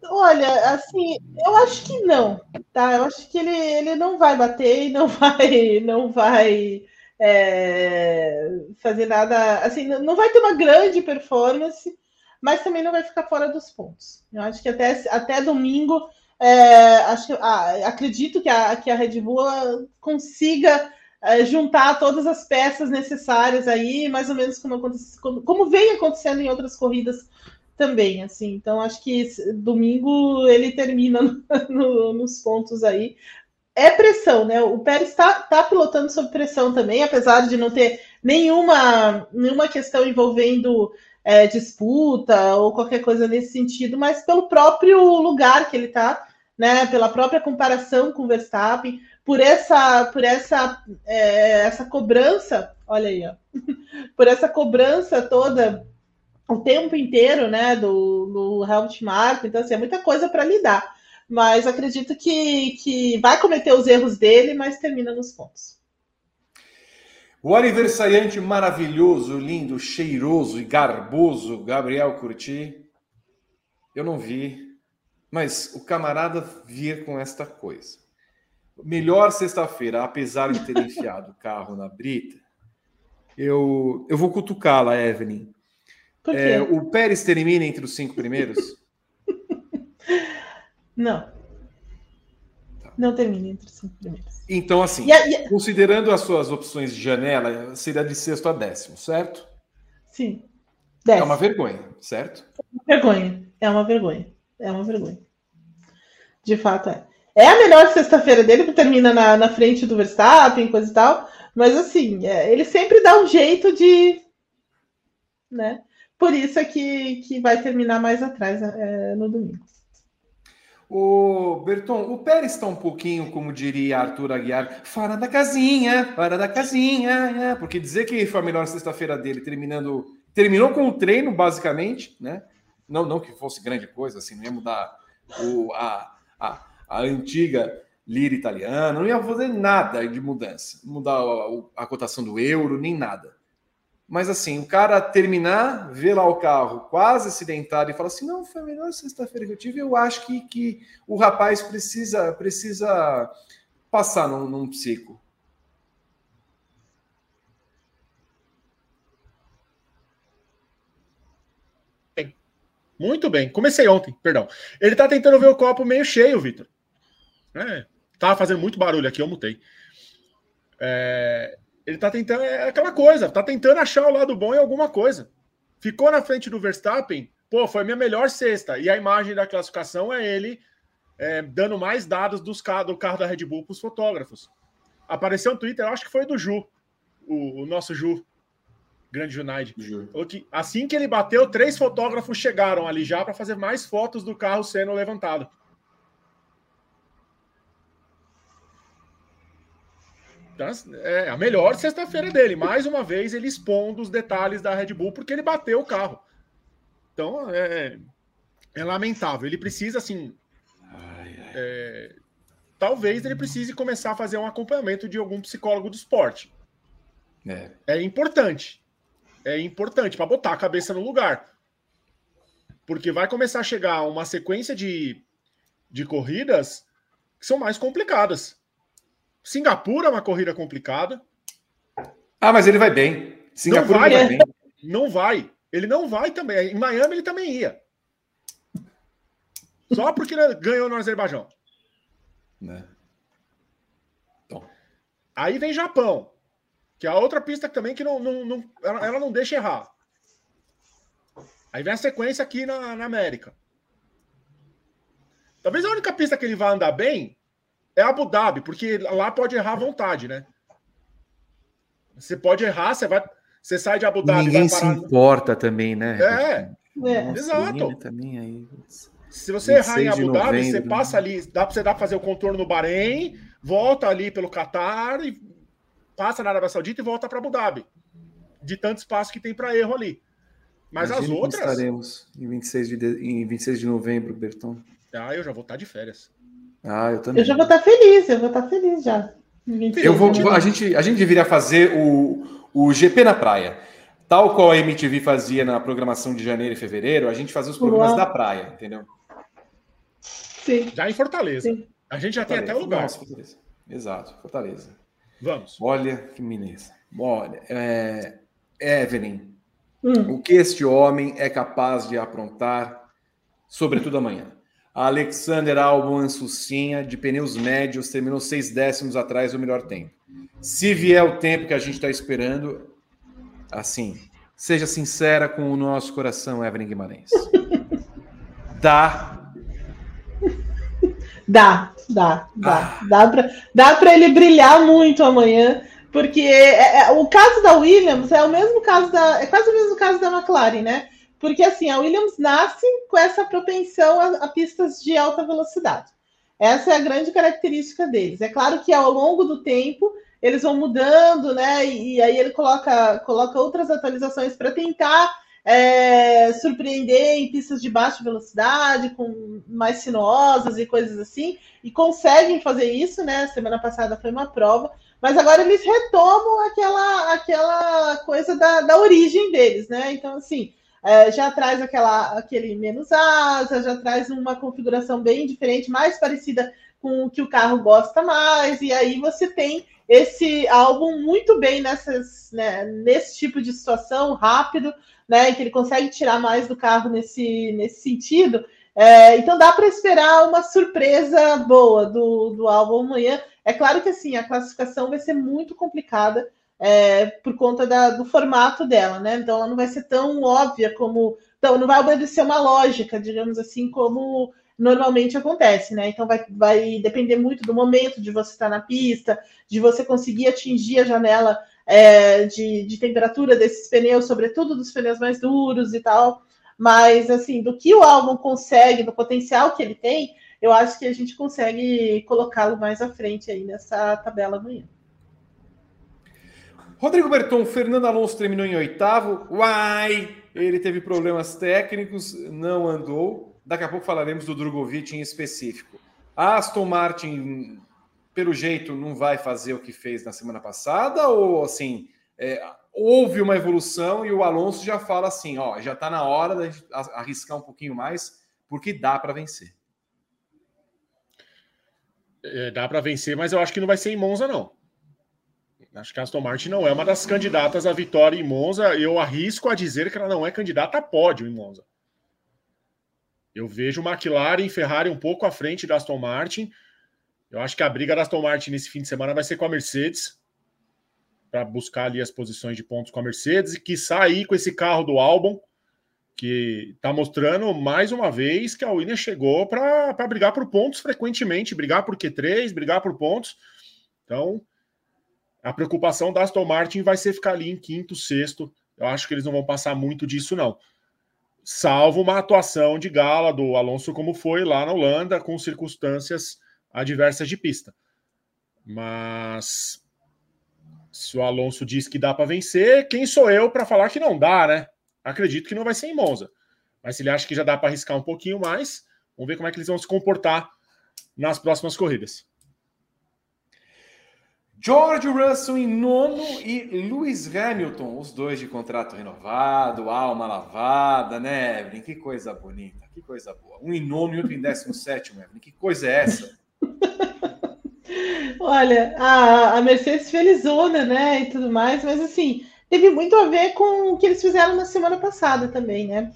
Olha, assim, eu acho que não, tá? Eu acho que ele, ele não vai bater e não vai, não vai é, fazer nada, assim, não vai ter uma grande performance, mas também não vai ficar fora dos pontos. Eu acho que até, até domingo, é, acho, ah, acredito que a, que a Red Bull consiga é, juntar todas as peças necessárias aí, mais ou menos como, como, como vem acontecendo em outras corridas também, assim. Então, acho que domingo ele termina no, no, nos pontos aí. É pressão, né? O Pérez está tá pilotando sob pressão também, apesar de não ter nenhuma, nenhuma questão envolvendo é, disputa ou qualquer coisa nesse sentido, mas pelo próprio lugar que ele está, né? Pela própria comparação com o Verstappen por essa, por essa, é, essa cobrança, olha aí, ó, por essa cobrança toda o tempo inteiro, né, do, do Helmut Marko, então assim, é muita coisa para lidar, mas acredito que, que vai cometer os erros dele, mas termina nos pontos.
O aniversariante maravilhoso, lindo, cheiroso e garboso Gabriel Curti, eu não vi, mas o camarada vir com esta coisa melhor sexta-feira, apesar de ter enfiado o carro na brita, eu, eu vou cutucá-la, Evelyn. É, o Pérez termina entre os cinco primeiros?
Não. Tá. Não termina entre os cinco primeiros.
Então, assim, considerando as suas opções de janela, seria de sexto a décimo, certo?
Sim.
Décimo. É uma vergonha, certo?
É uma vergonha. É uma vergonha. É uma vergonha. De fato é. É a melhor sexta-feira dele, que termina na, na frente do Verstappen, coisa e tal. Mas assim, é, ele sempre dá um jeito de. Né? Por isso é que, que vai terminar mais atrás é, no domingo.
O Berton, o Pérez está um pouquinho, como diria Arthur Aguiar, fora da casinha, fora da casinha, é, porque dizer que foi a melhor sexta-feira dele, terminando, terminou com o treino, basicamente, né? Não, não que fosse grande coisa, assim, não ia mudar o, a, a, a antiga lira italiana, não ia fazer nada de mudança, mudar a, a, cotação do euro, nem nada. Mas assim, o cara terminar, ver lá o carro quase acidentado e falar assim: não, foi a melhor sexta-feira que eu tive. Eu acho que, que o rapaz precisa, precisa passar num, num psico.
Muito bem. Comecei ontem, perdão. Ele tá tentando ver o copo meio cheio, Vitor. É, fazendo muito barulho aqui, eu mutei. É, ele tá tentando, é aquela coisa, tá tentando achar o lado bom em alguma coisa. Ficou na frente do Verstappen, pô, foi minha melhor sexta. E a imagem da classificação é ele é, dando mais dados dos, do carro da Red Bull para os fotógrafos. Apareceu no Twitter, acho que foi do Ju, o, o nosso Ju, grande Junaid. Assim que ele bateu, três fotógrafos chegaram ali já para fazer mais fotos do carro sendo levantado. É a melhor sexta-feira dele. Mais uma vez, ele expondo os detalhes da Red Bull porque ele bateu o carro. Então, é, é lamentável. Ele precisa, assim. É, talvez ele precise começar a fazer um acompanhamento de algum psicólogo do esporte. É, é importante. É importante para botar a cabeça no lugar. Porque vai começar a chegar uma sequência de, de corridas que são mais complicadas. Singapura é uma corrida complicada.
Ah, mas ele vai bem.
Singapura não vai, vai bem. Não vai. Ele não vai também. Em Miami ele também ia. Só porque ganhou no Azerbaijão. Né? Então. Aí vem Japão, que é a outra pista também que não, não, não ela, ela, não deixa errar. Aí vem a sequência aqui na, na América. Talvez a única pista que ele vai andar bem é Abu Dhabi, porque lá pode errar à vontade, né? Você pode errar, você vai, você sai de Abu Dhabi.
Ninguém se importa também, né?
É, é. exato. Também aí. Se você errar em Abu Dhabi, você passa ali, dá para você dar para fazer o contorno no Bahrein, volta ali pelo Catar e passa na Arábia Saudita e volta para Abu Dhabi. De tanto espaço que tem para erro ali. Mas Imagina as outras.
Estaremos em 26 de, de, em 26 de novembro, Berton.
Ah, eu já vou estar de férias.
Ah, eu também.
Eu já vou estar feliz, eu vou estar feliz já.
Eu vou, a, gente, a gente deveria fazer o, o GP na praia. Tal qual a MTV fazia na programação de janeiro e fevereiro, a gente fazia os programas Uau. da praia, entendeu?
Sim. Já em Fortaleza. Sim. A gente já Fortaleza. tem até o lugar. Nossa,
Fortaleza. Exato, Fortaleza.
Vamos.
Olha que beleza. Olha, é... Evelyn, hum. o que este homem é capaz de aprontar, sobretudo amanhã? Alexander Albon Ansucinha, de pneus médios, terminou seis décimos atrás do melhor tempo. Se vier o tempo que a gente está esperando, assim, seja sincera com o nosso coração, Evelyn Guimarães. Dá.
Dá, dá, dá. Ah. Dá para dá ele brilhar muito amanhã, porque é, é, o caso da Williams é o mesmo caso da. É quase o mesmo caso da McLaren, né? Porque assim, a Williams nasce com essa propensão a, a, pistas de alta velocidade. Essa é a grande característica deles. É claro que ao longo do tempo eles vão mudando, né? E, e aí ele coloca, coloca outras atualizações para tentar é, surpreender em pistas de baixa velocidade, com mais sinuosas e coisas assim, e conseguem fazer isso, né? Semana passada foi uma prova, mas agora eles retomam aquela, aquela coisa da, da origem deles, né? Então, assim, é, já traz aquela, aquele menos asa, já traz uma configuração bem diferente, mais parecida com o que o carro gosta mais, e aí você tem esse álbum muito bem nessas, né, nesse tipo de situação, rápido, né, que ele consegue tirar mais do carro nesse, nesse sentido. É, então dá para esperar uma surpresa boa do, do álbum amanhã. É claro que assim, a classificação vai ser muito complicada, é, por conta da, do formato dela, né? Então ela não vai ser tão óbvia como. Então, não vai obedecer uma lógica, digamos assim, como normalmente acontece, né? Então vai, vai depender muito do momento de você estar na pista, de você conseguir atingir a janela é, de, de temperatura desses pneus, sobretudo dos pneus mais duros e tal. Mas assim, do que o álbum consegue, do potencial que ele tem, eu acho que a gente consegue colocá-lo mais à frente aí nessa tabela amanhã.
Rodrigo Berton, Fernando Alonso terminou em oitavo. Uai! Ele teve problemas técnicos, não andou. Daqui a pouco falaremos do Drogovic em específico. Aston Martin, pelo jeito, não vai fazer o que fez na semana passada? Ou assim, é, houve uma evolução e o Alonso já fala assim: ó, já está na hora de arriscar um pouquinho mais, porque dá para vencer.
É, dá para vencer, mas eu acho que não vai ser em Monza, não. Acho que a Aston Martin não é uma das candidatas à vitória em Monza. Eu arrisco a dizer que ela não é candidata a pódio em Monza. Eu vejo McLaren e Ferrari um pouco à frente da Aston Martin. Eu acho que a briga da Aston Martin nesse fim de semana vai ser com a Mercedes para buscar ali as posições de pontos com a Mercedes e que sair com esse carro do Albon que está mostrando mais uma vez que a Williams chegou para brigar por pontos frequentemente, brigar por Q3, brigar por pontos. Então, a preocupação da Aston Martin vai ser ficar ali em quinto, sexto. Eu acho que eles não vão passar muito disso, não. Salvo uma atuação de gala do Alonso, como foi lá na Holanda, com circunstâncias adversas de pista. Mas se o Alonso diz que dá para vencer, quem sou eu para falar que não dá, né? Acredito que não vai ser em Monza. Mas se ele acha que já dá para arriscar um pouquinho mais, vamos ver como é que eles vão se comportar nas próximas corridas.
George Russell em nono e Lewis Hamilton, os dois de contrato renovado, alma lavada, né, Evelyn? Que coisa bonita, que coisa boa. Um em nono e outro em décimo sétimo, Evelyn. Que coisa é essa?
Olha, a, a Mercedes felizona, né, e tudo mais, mas assim, teve muito a ver com o que eles fizeram na semana passada também, né?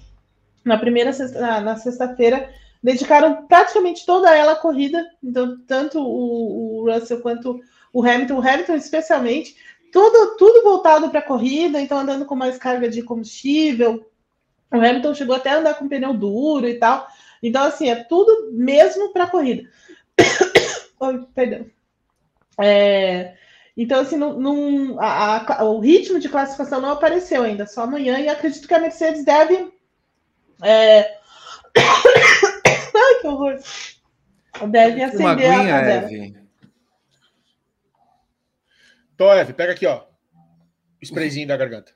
Na primeira sexta, na sexta-feira, dedicaram praticamente toda ela à corrida, então tanto o, o Russell quanto o Hamilton, o Hamilton especialmente, tudo, tudo voltado para a corrida, então andando com mais carga de combustível. O Hamilton chegou até a andar com pneu duro e tal. Então, assim, é tudo mesmo para a corrida. oh, perdão. É, então, assim, não, não a, a, o ritmo de classificação não apareceu ainda, só amanhã, e acredito que a Mercedes deve. É... Ai, que horror! Deve acender
Uma aguinha, a Eve. Então, Eve, pega aqui, ó. Sprayzinho da garganta.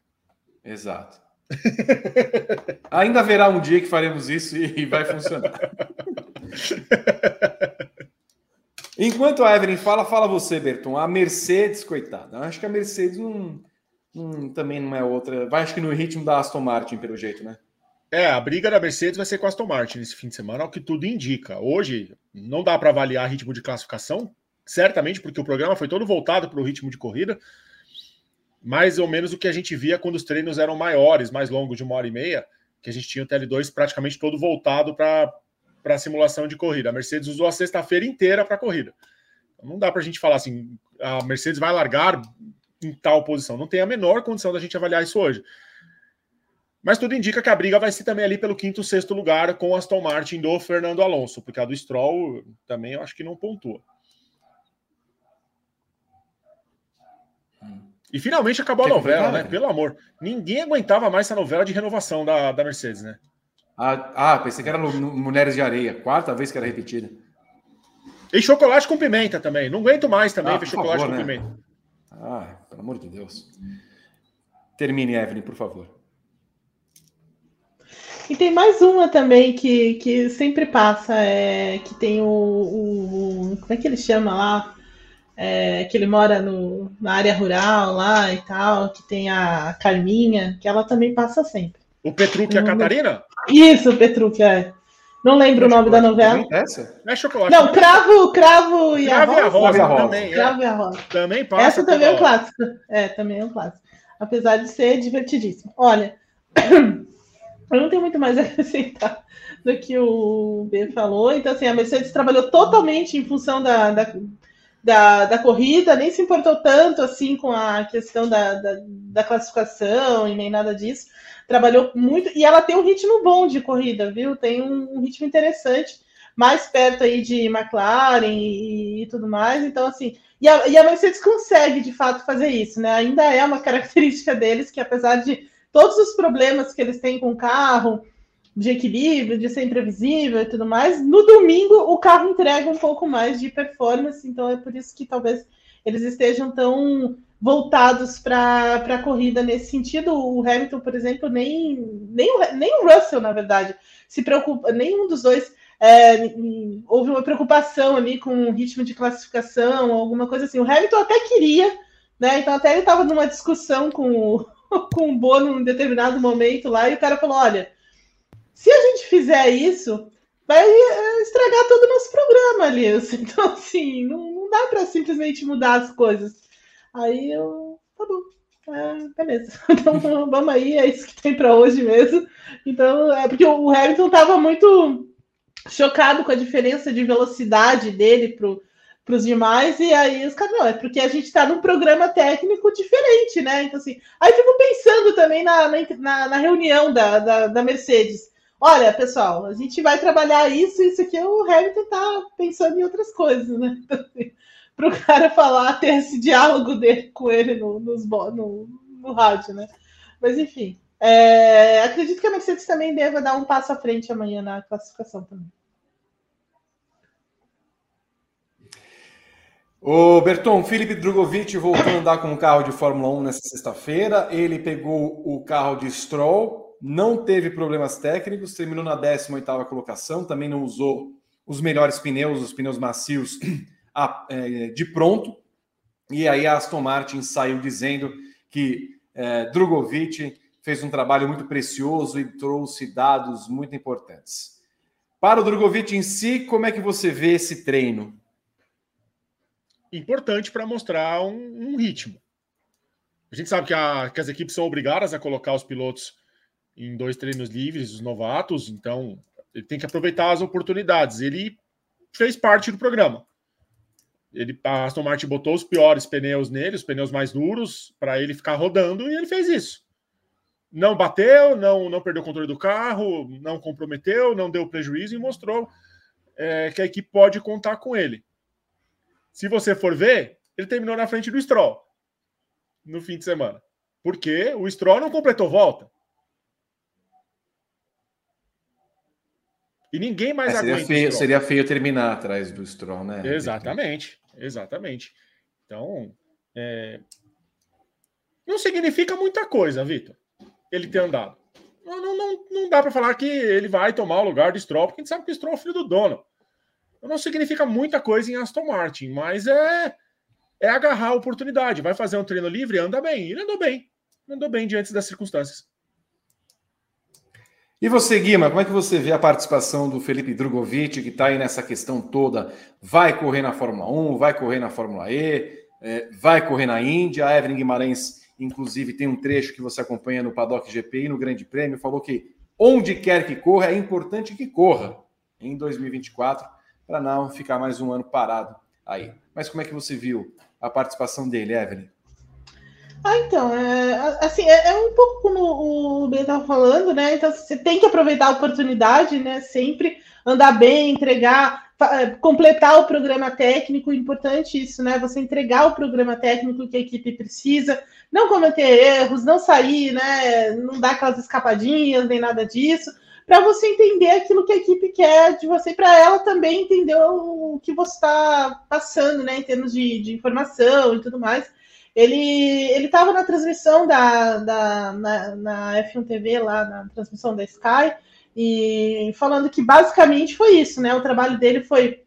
Exato. Ainda haverá um dia que faremos isso e vai funcionar. Enquanto a Evelyn fala, fala você, Berton. A Mercedes, coitada. Acho que a Mercedes não, não, também não é outra. Vai, acho que no ritmo da Aston Martin, pelo jeito, né?
É, a briga da Mercedes vai ser com a Aston Martin nesse fim de semana, o que tudo indica. Hoje, não dá para avaliar ritmo de classificação, certamente, porque o programa foi todo voltado para o ritmo de corrida. Mais ou menos o que a gente via quando os treinos eram maiores, mais longos, de uma hora e meia, que a gente tinha o TL2 praticamente todo voltado para a simulação de corrida. A Mercedes usou a sexta-feira inteira para corrida. Não dá para a gente falar assim, a Mercedes vai largar em tal posição. Não tem a menor condição da gente avaliar isso hoje. Mas tudo indica que a briga vai ser também ali pelo quinto, sexto lugar com Aston Martin do Fernando Alonso, porque a do Stroll também eu acho que não pontua. E finalmente acabou a novela, né? Pelo amor. Ninguém aguentava mais essa novela de renovação da, da Mercedes, né?
Ah, ah, pensei que era Mulheres de Areia. Quarta vez que era repetida.
E chocolate com pimenta também. Não aguento mais também ah, ver chocolate favor, com né? pimenta.
Ah, pelo amor de Deus. Termine, Evelyn, por favor.
E tem mais uma também que, que sempre passa, é, que tem o, o, Como é que ele chama lá? É, que ele mora no, na área rural lá e tal, que tem a Carminha, que ela também passa sempre.
O Petruc e a Catarina?
Isso, Petruc, é. Não lembro é o nome da novela.
Essa? Não é chocolate.
Não, Cravo, Cravo e
cravo a Rosa.
Cravo
e a Rosa. Também,
é. Cravo é. e a Rosa.
Também passa.
Essa também é um clássico. É, também é um clássico. Apesar de ser divertidíssimo. Olha, eu não tenho muito mais a acrescentar do que o B falou. Então, assim, a Mercedes trabalhou totalmente em função da, da, da, da corrida, nem se importou tanto assim com a questão da, da, da classificação e nem nada disso trabalhou muito e ela tem um ritmo bom de corrida, viu? Tem um, um ritmo interessante, mais perto aí de McLaren e, e tudo mais. Então, assim, e a, e a, Mercedes consegue de fato fazer isso, né? Ainda é uma característica deles que, apesar de todos os problemas que eles têm com o carro, de equilíbrio, de ser imprevisível e tudo mais, no domingo o carro entrega um pouco mais de performance, então é por isso que talvez eles estejam tão voltados para a corrida nesse sentido. O Hamilton, por exemplo, nem, nem, o, nem o Russell, na verdade, se preocupa, nenhum dos dois. É, houve uma preocupação ali com o ritmo de classificação, alguma coisa assim. O Hamilton até queria, né? Então, até ele estava numa discussão com com o Bono em determinado momento lá, e o cara falou: olha, se a gente fizer isso, vai é, estragar todo o nosso programa, Lewis. Então, assim, não, não dá para simplesmente mudar as coisas. Aí eu, tá bom, é, beleza. Então vamos aí, é isso que tem para hoje mesmo. Então, é porque o Hamilton estava muito chocado com a diferença de velocidade dele para os demais, e aí os caras, não, é porque a gente está num programa técnico diferente, né? Então, assim, aí fico pensando também na, na, na reunião da, da, da, Mercedes. Olha, pessoal, a gente vai trabalhar isso, isso aqui, o Hamilton tá pensando em outras coisas, né? Então, assim, para o cara falar, ter esse diálogo dele com ele no, nos, no, no rádio, né? Mas enfim, é, acredito que a Mercedes também deva dar um passo à frente amanhã na classificação também.
O Berton, Felipe Drogovic voltou a andar com o carro de Fórmula 1 nessa sexta-feira. Ele pegou o carro de Stroll, não teve problemas técnicos, terminou na 18ª colocação, também não usou os melhores pneus, os pneus macios é, de pronto. E aí a Aston Martin saiu dizendo que é, Drogovic fez um trabalho muito precioso e trouxe dados muito importantes. Para o Drogovic em si, como é que você vê esse treino?
importante para mostrar um, um, ritmo. A gente sabe que, a, que, as equipes são obrigadas a colocar os pilotos em dois treinos livres, os novatos, então ele tem que aproveitar as oportunidades. Ele fez parte do programa. Ele, a Aston Martin botou os piores pneus nele, os pneus mais duros, para ele ficar rodando, e ele fez isso. Não bateu, não, não perdeu o controle do carro, não comprometeu, não deu prejuízo e mostrou é, que a equipe pode contar com ele. Se você for ver, ele terminou na frente do Stroll no fim de semana. Porque o Stroll não completou volta. E ninguém mais
é, seria aguenta. Feio, seria feio terminar atrás do Stroll, né?
Exatamente, exatamente. Então, é... não significa muita coisa, Vitor, ele ter andado. Não, não, não, dá para falar que ele vai tomar o lugar do Stroll, porque a gente sabe que o Stroll é filho do dono não significa muita coisa em Aston Martin, mas é, é agarrar a oportunidade. Vai fazer um treino livre, anda bem. Ele andou bem. Andou bem diante das circunstâncias.
E você, Guima, como é que você vê a participação do Felipe Drogovic, que está aí nessa questão toda? Vai correr na Fórmula 1, vai correr na Fórmula E, é, vai correr na Índia. A Evelyn Guimarães, inclusive, tem um trecho que você acompanha no Paddock GP e no Grande Prêmio, falou que onde quer que corra, é importante que corra em 2024 para não ficar mais um ano parado aí. Mas como é que você viu a participação dele, Evelyn?
Ah, então, é, assim, é, é, um pouco como o Ben estava falando, né? Então, você tem que aproveitar a oportunidade, né? Sempre andar bem, entregar, é, completar o programa técnico, importante isso, né? Você entregar o programa técnico que a equipe precisa, não cometer erros, não sair, né? Não dar aquelas escapadinhas, nem nada disso para você entender aquilo que a equipe quer de você, para ela também entender o que você está passando, né, em termos de, de, informação e tudo mais. Ele ele estava na transmissão da, da na, na, F1 TV lá na transmissão da Sky e falando que basicamente foi isso, né? O trabalho dele foi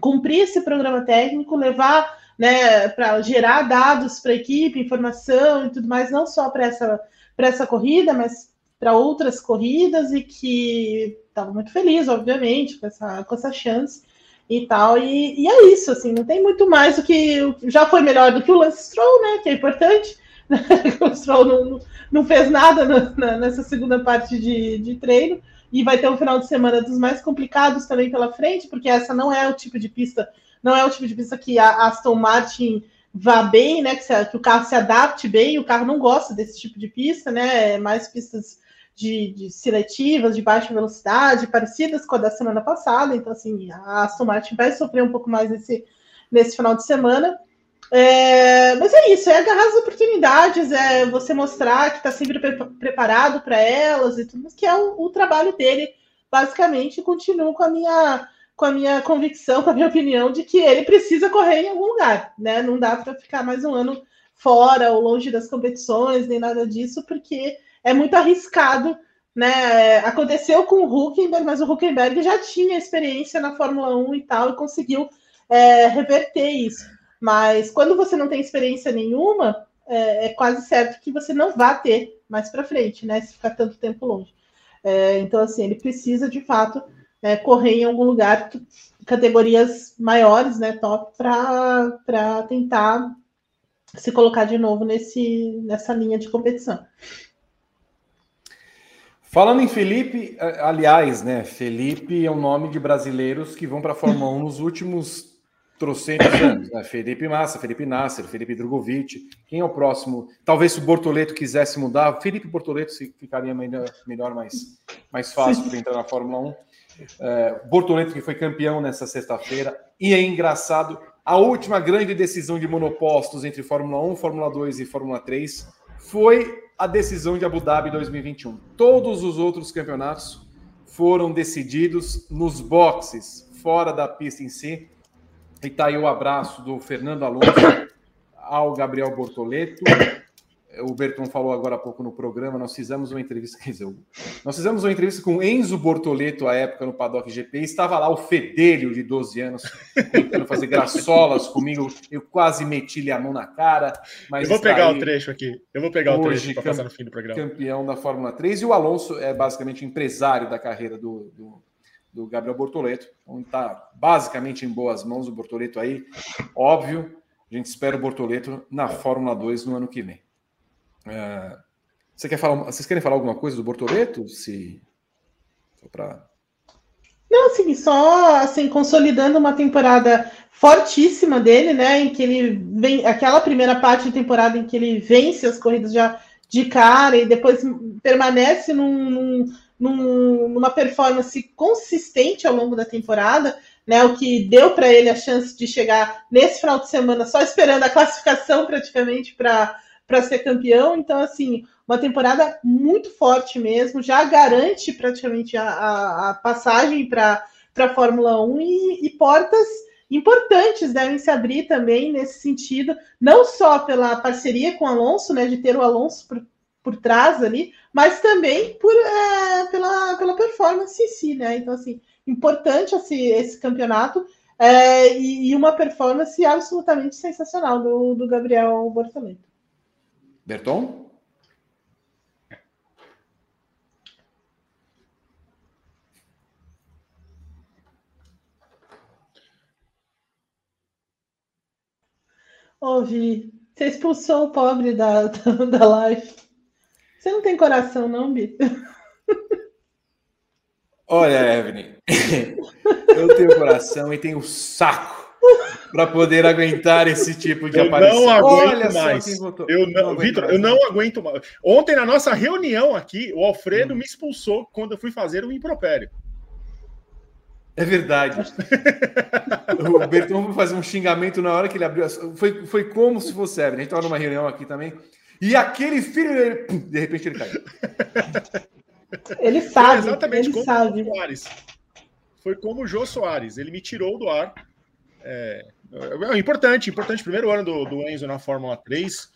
cumprir esse programa técnico, levar, né, para gerar dados para a equipe, informação e tudo mais, não só para essa para essa corrida, mas para outras corridas e que estava muito feliz, obviamente, com essa, com essa chance e tal. E, e, é isso, assim, não tem muito mais do que. Já foi melhor do que o Lance Stroll, né? Que é importante. o Stroll não, não fez nada na, na, nessa segunda parte de, de treino. E vai ter um final de semana dos mais complicados também pela frente, porque essa não é o tipo de pista, não é o tipo de pista que a Aston Martin vá bem, né? Que, se, que o carro se adapte bem, o carro não gosta desse tipo de pista, né? É mais pistas de, de, seletivas de baixa velocidade, parecidas com a da semana passada. Então, assim, a Aston Martin vai sofrer um pouco mais nesse, nesse final de semana. É, mas é isso, é agarrar as oportunidades, é você mostrar que está sempre pre preparado para elas e tudo, que é o, o, trabalho dele, basicamente, continuo com a minha com a minha convicção, com a minha opinião de que ele precisa correr em algum lugar, né? Não dá para ficar mais um ano fora ou longe das competições, nem nada disso, porque é muito arriscado. Né? Aconteceu com o Huckenberg, mas o Huckenberg já tinha experiência na Fórmula 1 e tal, e conseguiu é, reverter isso. Mas quando você não tem experiência nenhuma, é, é quase certo que você não vai ter mais para frente, né? Se ficar tanto tempo longe. É, então, assim, ele precisa de fato é, correr em algum lugar, categorias maiores, né, top, para tentar se colocar de novo nesse, nessa linha de competição.
Falando em Felipe, aliás, né? Felipe é um nome de brasileiros que vão para a Fórmula 1 nos últimos trocentos anos. Né? Felipe Massa, Felipe Nasser, Felipe Drogovic. Quem é o próximo? Talvez se o Bortoleto quisesse mudar, Felipe Bortoleto ficaria melhor, melhor mais, mais fácil para entrar na Fórmula 1. É, Bortoleto que foi campeão nessa sexta-feira. E é engraçado, a última grande decisão de monopostos entre Fórmula 1, Fórmula 2 e Fórmula 3 foi a decisão de Abu Dhabi 2021. Todos os outros campeonatos foram decididos nos boxes, fora da pista em si. E tá aí o abraço do Fernando Alonso ao Gabriel Bortoleto o Berton falou agora há pouco no programa, nós fizemos uma entrevista, quer dizer, nós fizemos uma entrevista com Enzo Bortoleto à época no Paddock GP, estava lá o fedelho de 12 anos, tentando fazer graçolas comigo, eu quase meti-lhe a mão na cara, mas
Eu vou pegar o trecho aqui, eu vou pegar o trecho para passar no fim do programa.
Campeão da Fórmula 3, e o Alonso é basicamente empresário da carreira do, do, do Gabriel Bortoleto, onde está basicamente em boas mãos o Bortoleto aí, óbvio, a gente espera o Bortoleto na Fórmula 2 no ano que vem. É, você quer falar, vocês querem falar alguma coisa do Bortoleto? Se
para não, assim, só assim, consolidando uma temporada fortíssima dele, né? Em que ele vem. Aquela primeira parte da temporada em que ele vence as corridas já de cara e depois permanece num, num, num, numa performance consistente ao longo da temporada, né? O que deu para ele a chance de chegar nesse final de semana só esperando a classificação praticamente para para ser campeão. Então, assim, uma temporada muito forte mesmo, já garante praticamente a, a, a passagem para a Fórmula 1 e, e, portas importantes devem se abrir também nesse sentido, não só pela parceria com o Alonso, né, de ter o Alonso por, por trás ali, mas também por, é, pela, pela performance em si, né? Então, assim, importante esse, esse campeonato. É, e, e, uma performance absolutamente sensacional do, do Gabriel Bortoleto.
Berton?
Ouvi. Você expulsou o pobre da, da, da live. Você não tem coração, não, Bi?
Olha, Evelyn, eu tenho coração e tenho saco para poder aguentar esse tipo de
eu aparição. Não aguento Olha mais. Eu não, não Vitor, eu não aguento mais. Ontem na nossa reunião aqui, o Alfredo hum. me expulsou quando eu fui fazer o impropério.
É verdade. o Berton foi fazer um xingamento na hora que ele abriu. Foi, foi como se fosse Evelyn. A gente estava numa reunião aqui também. E aquele filho dele, pum, de repente ele caiu.
Ele sabe. Foi exatamente ele como sabe.
o Soares. Foi como o Jô Soares. Ele me tirou do ar é, é, importante, importante. Primeiro ano do, do Enzo na Fórmula 3.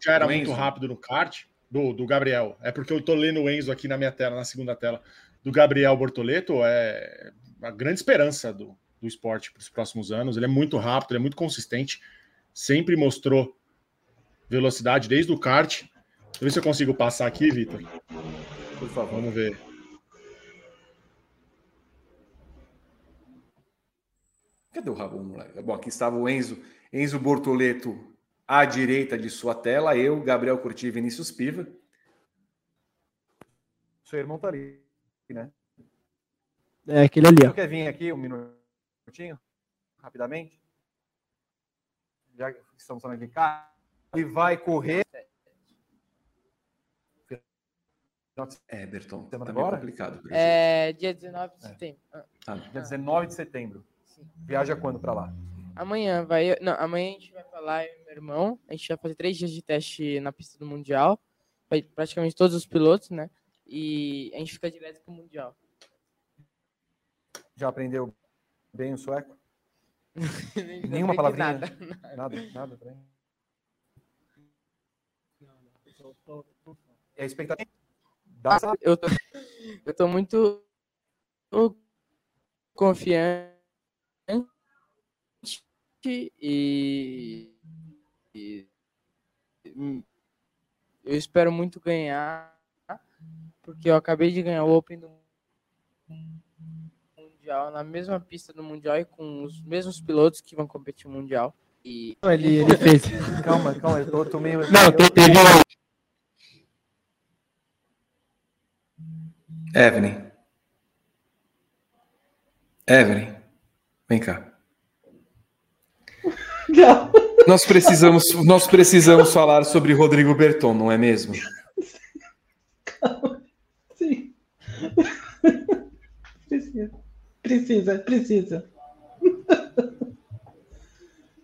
Já era muito rápido no kart. Do, do Gabriel. É porque eu tô lendo o Enzo aqui na minha tela, na segunda tela. Do Gabriel Bortoleto. É a grande esperança do, do esporte para os próximos anos. Ele é muito rápido, ele é muito consistente. Sempre mostrou velocidade desde o kart. Deixa eu ver se eu consigo passar aqui, Vitor. Por favor. Vamos ver.
Cadê o moleque? Bom, aqui estava o Enzo, Enzo Bortoleto à direita de sua tela, eu, Gabriel Curti e Vinícius Piva. Seu irmão tá ali, né?
É, aquele ali.
Você quer vir aqui um minutinho? Rapidamente? Já que estamos falando aqui, cara, ele vai correr. É, Berton, tá agora? complicado.
É dia 19 de setembro.
É. Ah, dia 19 de setembro. Viaja quando para lá?
Amanhã vai. Não, amanhã a gente vai falar eu e meu irmão. A gente vai fazer três dias de teste na pista do Mundial. Vai praticamente todos os pilotos, né? E a gente fica direto pro Mundial.
Já aprendeu bem o sueco? Nenhuma palavrinha? Nada, nada, nada também. É a expectativa.
Eu tô, eu tô muito confiante e, e, eu espero muito ganhar, porque eu acabei de ganhar o Open do Mundial, na mesma pista do Mundial e com os mesmos pilotos que vão competir no Mundial. E
Ele, ele fez.
Calma, calma, eu tô, tô meio.
Não, te- teve
Evelyn. Evelyn, vem cá.
Não.
Nós precisamos, nós precisamos falar sobre Rodrigo Berton, não é mesmo?
Sim. Precisa. Precisa, precisa.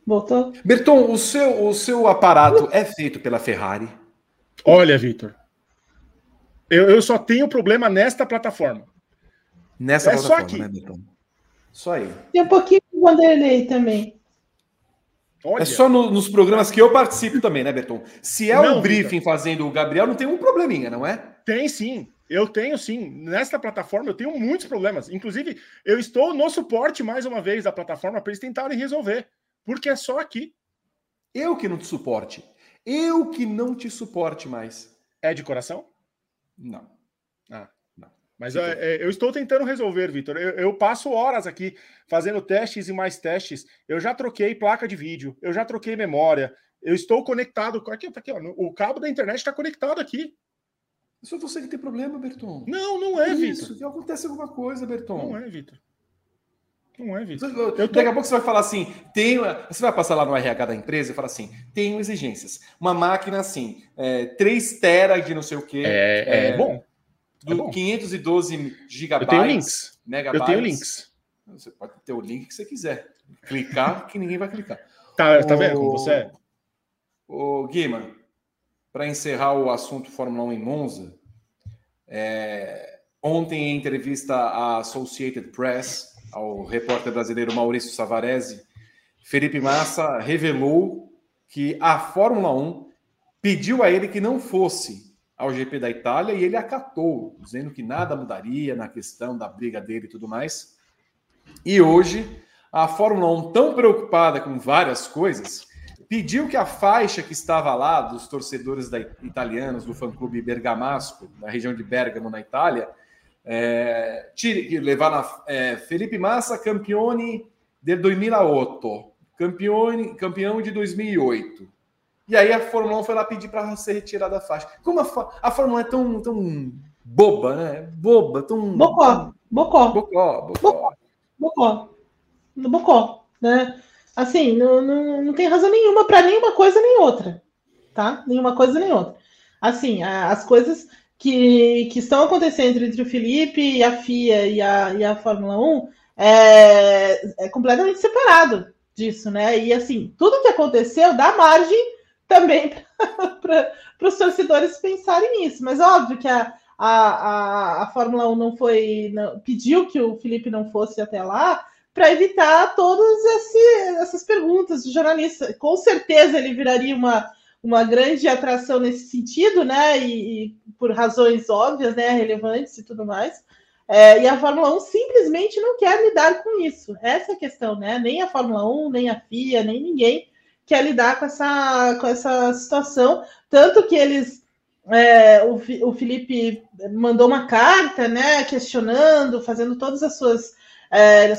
Voltou?
Berton, o seu, o seu aparato é feito pela Ferrari?
Olha, Vitor. Eu, eu só tenho problema nesta plataforma.
Nessa
É só
plataforma,
aqui.
né, Berton? Só aí.
Tem um pouquinho de Vanderlei também.
Olha,
É só no- nos programas que eu participo também, né, Berton? Se é
Não,
o briefing fazendo o Gabriel, não tem um probleminha, não é?
tem sim. Eu tenho sim. Nesta plataforma eu tenho muitos problemas. Inclusive, eu estou no suporte mais uma vez da plataforma para eles tentarem resolver. Porque é só aqui.
Eu que não te suporte. Eu que não te suporte mais.
É de coração?
Não.
Mas
Fica
é, é, eu estou tentando resolver, Vitor. Eu, eu passo horas aqui fazendo testes e mais testes. Eu já troquei placa de vídeo, eu já troquei memória. Eu estou conectado. com- Aqui, tá aqui, ó, o cabo da internet está conectado aqui.
Só você que tem problema, Berton.
Não, não é, Vitor.
Isso, que acontece alguma coisa, Berton.
Não é, Vitor. Não é, Vitor. Eu tô-
Daqui a pouco você vai falar assim, tem, você vai passar lá no RH da empresa e falar assim, tenho exigências. Uma máquina assim, é, 3 tera de não sei o quê,
É, é
é,
bom.
Do
é bom.
512
Eu
gigabytes,
tenho links.
megabytes.
Eu tenho links.
Você pode ter o link que você quiser. Clicar que ninguém vai clicar.
Tá, tá
O-
vendo como você é?
Ô, Guima, para encerrar o assunto Fórmula 1 em Monza, é, ontem em entrevista à Associated Press, ao repórter brasileiro Maurício Savarese, Felipe Massa revelou que a Fórmula 1 pediu a ele que não fosse ao GP da Itália e ele acatou, dizendo que nada mudaria na questão da briga dele e tudo mais. E hoje, a Fórmula 1, tão preocupada com várias coisas, pediu que a faixa que estava lá dos torcedores da, italianos do fã-clube Bergamasco, na região de Bergamo, na Itália, é, tire, levar na é, Felipe Massa, campione del 2008, campione, campeão de 2008. E aí a Fórmula 1 foi lá pedir para ser retirada a faixa. Como a, a Fórmula 1 é tão, tão boba, né? Boba, tão.
Bocó, bocó,
Bocó, bocó.
bocó. Bocó, né? Assim, não, não, não tem razão nenhuma para nenhuma coisa nem outra, tá? Nenhuma coisa nem outra. Assim, as coisas que, que estão acontecendo entre o Felipe e a FIA e a, e a Fórmula 1 é, é completamente separado disso, né? E assim, tudo que aconteceu dá margem também para os torcedores pensarem nisso. Mas óbvio que a, a, a, Fórmula 1 não foi. não- pediu que o Felipe não fosse até lá para evitar todas essas perguntas do jornalista. Com certeza ele viraria uma, uma grande atração nesse sentido, né? E, e por razões óbvias, né? Relevantes e tudo mais. É, e a Fórmula 1 simplesmente não quer lidar com isso. Essa é a questão, né? Nem a Fórmula 1, nem a FIA, nem ninguém quer lidar com essa, com essa situação. Tanto que eles. é, o, o Felipe mandou uma carta, né? Questionando, fazendo todas as suas. é,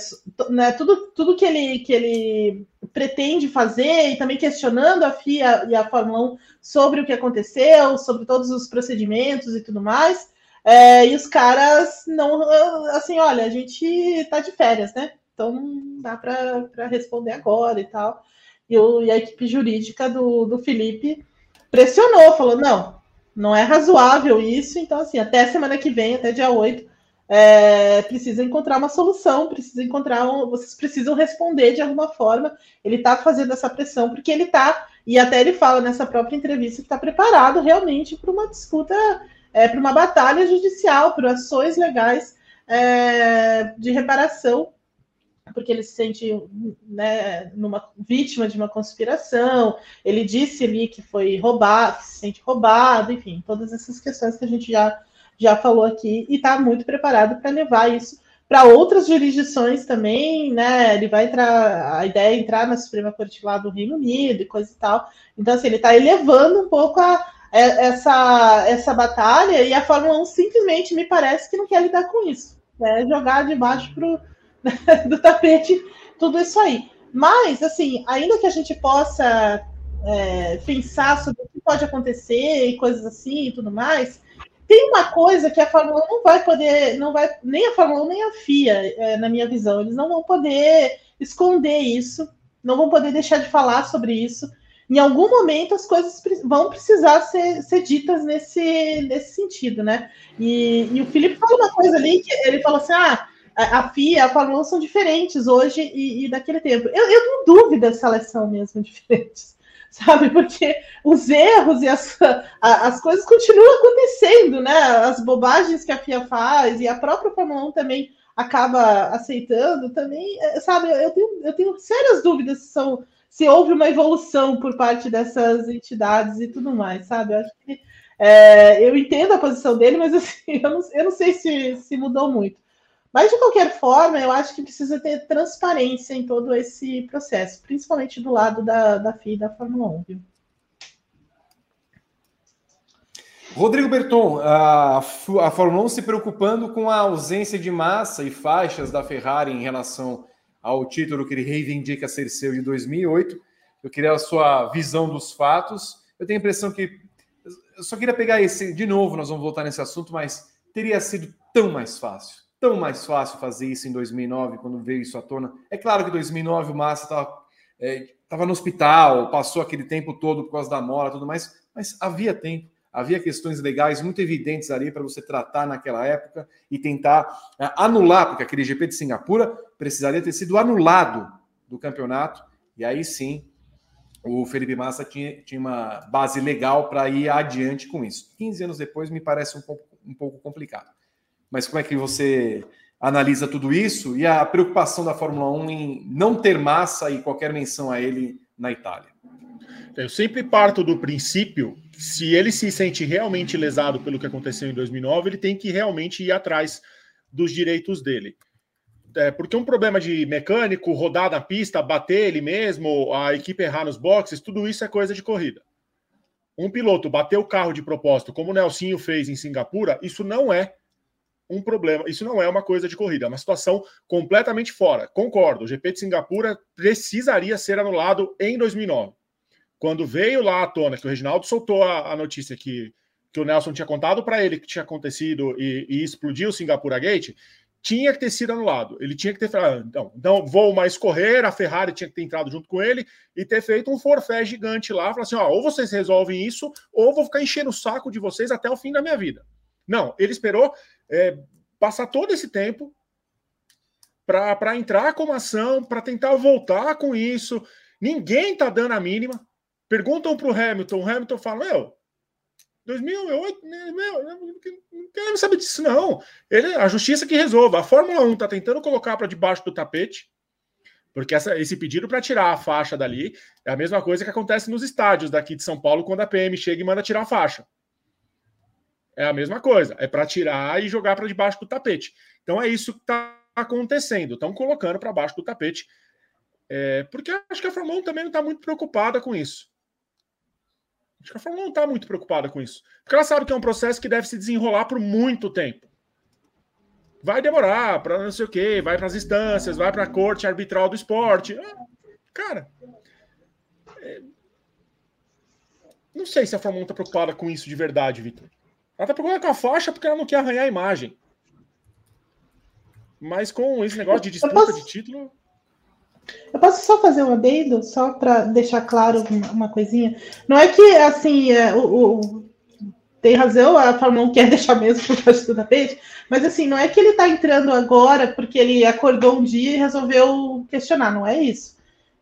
né, tudo, tudo que, ele, que ele pretende fazer e também questionando a FIA e a Fórmula 1 sobre o que aconteceu, sobre todos os procedimentos e tudo mais. É, e os caras não, assim, olha, a gente tá de férias, né? Então não dá para responder agora e tal. E, o, e a equipe jurídica do, do Felipe pressionou, falou: não, não é razoável isso, então, assim, até semana que vem, até dia 8, é, precisa encontrar uma solução, precisa encontrar um, vocês precisam responder de alguma forma. Ele está fazendo essa pressão porque ele está, e até ele fala nessa própria entrevista que está preparado realmente para uma disputa, é, para uma batalha judicial, por ações legais é, de reparação, porque ele se sente né, numa vítima de uma conspiração. Ele disse ali que foi roubado, que se sente roubado, enfim, todas essas questões que a gente já já falou aqui e está muito preparado para levar isso para outras jurisdições também, né? Ele vai entrar, a ideia é entrar na Suprema Corte lá do Reino Unido e coisa e tal. Então, assim, ele está elevando um pouco a, essa, essa batalha e a Fórmula 1 simplesmente me parece que não quer lidar com isso. Né? Jogar de baixo do tapete tudo isso aí. Mas, assim, ainda que a gente possa é, pensar sobre o que pode acontecer e coisas assim e tudo mais, tem uma coisa que a Fórmula 1 não vai poder, não vai, nem a Fórmula 1 nem a FIA, é, na minha visão, eles não vão poder esconder isso, não vão poder deixar de falar sobre isso. Em algum momento as coisas vão precisar ser, ser ditas nesse, nesse sentido, né? E, e o Felipe falou uma coisa ali que ele falou assim: ah, a FIA a Fórmula 1 são diferentes hoje e, e daquele tempo. Eu, eu tenho dúvidas se elas são mesmo diferentes sabe? Porque os erros e as, as coisas continuam acontecendo, né? As bobagens que a FIA faz e a própria Fórmula 1 também acaba aceitando, também, é, sabe? Eu tenho, eu tenho sérias dúvidas se, são, se houve uma evolução por parte dessas entidades e tudo mais, sabe? Eu acho que é, eu entendo a posição dele, mas assim, eu não, eu não sei se, se mudou muito. Mas, de qualquer forma, eu acho que precisa ter transparência em todo esse processo, principalmente do lado da, da FIA e da Fórmula 1. Viu?
Rodrigo Berton, a, a Fórmula 1 se preocupando com a ausência de massa e faixas da Ferrari em relação ao título que ele reivindica ser seu de 2008. Eu queria a sua visão dos fatos. Eu tenho a impressão que. Eu só queria pegar esse. De novo, nós vamos voltar nesse assunto, mas teria sido tão mais fácil tão mais fácil fazer isso em 2009, quando veio isso à tona. É claro que em 2009 o Massa estava é, no hospital, passou aquele tempo todo por causa da mola tudo mais, mas havia tempo, havia questões legais muito evidentes ali para você tratar naquela época e tentar é, anular, porque aquele GP de Singapura precisaria ter sido anulado do campeonato, e aí sim o Felipe Massa tinha, tinha uma base legal para ir adiante com isso. 15 anos depois me parece um pouco, um pouco complicado. Mas como é que você analisa tudo isso e a preocupação da Fórmula 1 em não ter massa e qualquer menção a ele na Itália?
Eu sempre parto do princípio que se ele se sente realmente lesado pelo que aconteceu em 2009, ele tem que realmente ir atrás dos direitos dele. É, porque um problema de mecânico, rodar na pista, bater ele mesmo, a equipe errar nos boxes, tudo isso é coisa de corrida. Um piloto bater o carro de propósito, como o Nelsinho fez em Singapura, isso não é um problema. Isso não é uma coisa de corrida, é uma situação completamente fora. Concordo, o GP de Singapura precisaria ser anulado em 2009. Quando veio lá à tona, que o Reginaldo soltou a, a notícia que, que o Nelson tinha contado para ele que tinha acontecido e, e explodiu o Singapura Gate, tinha que ter sido anulado. Ele tinha que ter falado, então, então vou mais correr, a Ferrari tinha que ter entrado junto com ele e ter feito um forfé gigante lá, falar assim, ó, ou vocês resolvem isso, ou vou ficar enchendo o saco de vocês até o fim da minha vida. Não, ele esperou é, passar todo esse tempo para entrar com ação, para tentar voltar com isso. Ninguém está dando a mínima. Perguntam para o Hamilton, o Hamilton fala: Meu, 2008, né, meu, não quero saber disso, não. Ele, a justiça que resolva. A Fórmula 1 está tentando colocar para debaixo do tapete, porque essa, esse pedido para tirar a faixa dali é a mesma coisa que acontece nos estádios daqui de São Paulo quando a PM chega e manda tirar a faixa. É a mesma coisa, é para tirar e jogar para debaixo do tapete. Então é isso que está acontecendo. Estão colocando para baixo do tapete. É, porque acho que a Fórmula 1 também não está muito preocupada com isso. Acho que a Fórmula 1 não está muito preocupada com isso. Porque ela sabe que é um processo que deve se desenrolar por muito tempo. Vai demorar para não sei o quê, vai para as instâncias, vai para a corte arbitral do esporte. Ah, cara, é... não sei se a Fórmula 1 está preocupada com isso de verdade, Vitor. Ela tá procurando com a faixa porque ela não quer arranhar a imagem. Mas com esse negócio de disputa posso... de título.
Eu posso só fazer um adendo, só para deixar claro uma coisinha. Não é que, assim, é, o, o, tem razão, a Fórmula 1 quer deixar mesmo por baixo do tapete, mas, assim, não é que ele está entrando agora porque ele acordou um dia e resolveu questionar, não é isso.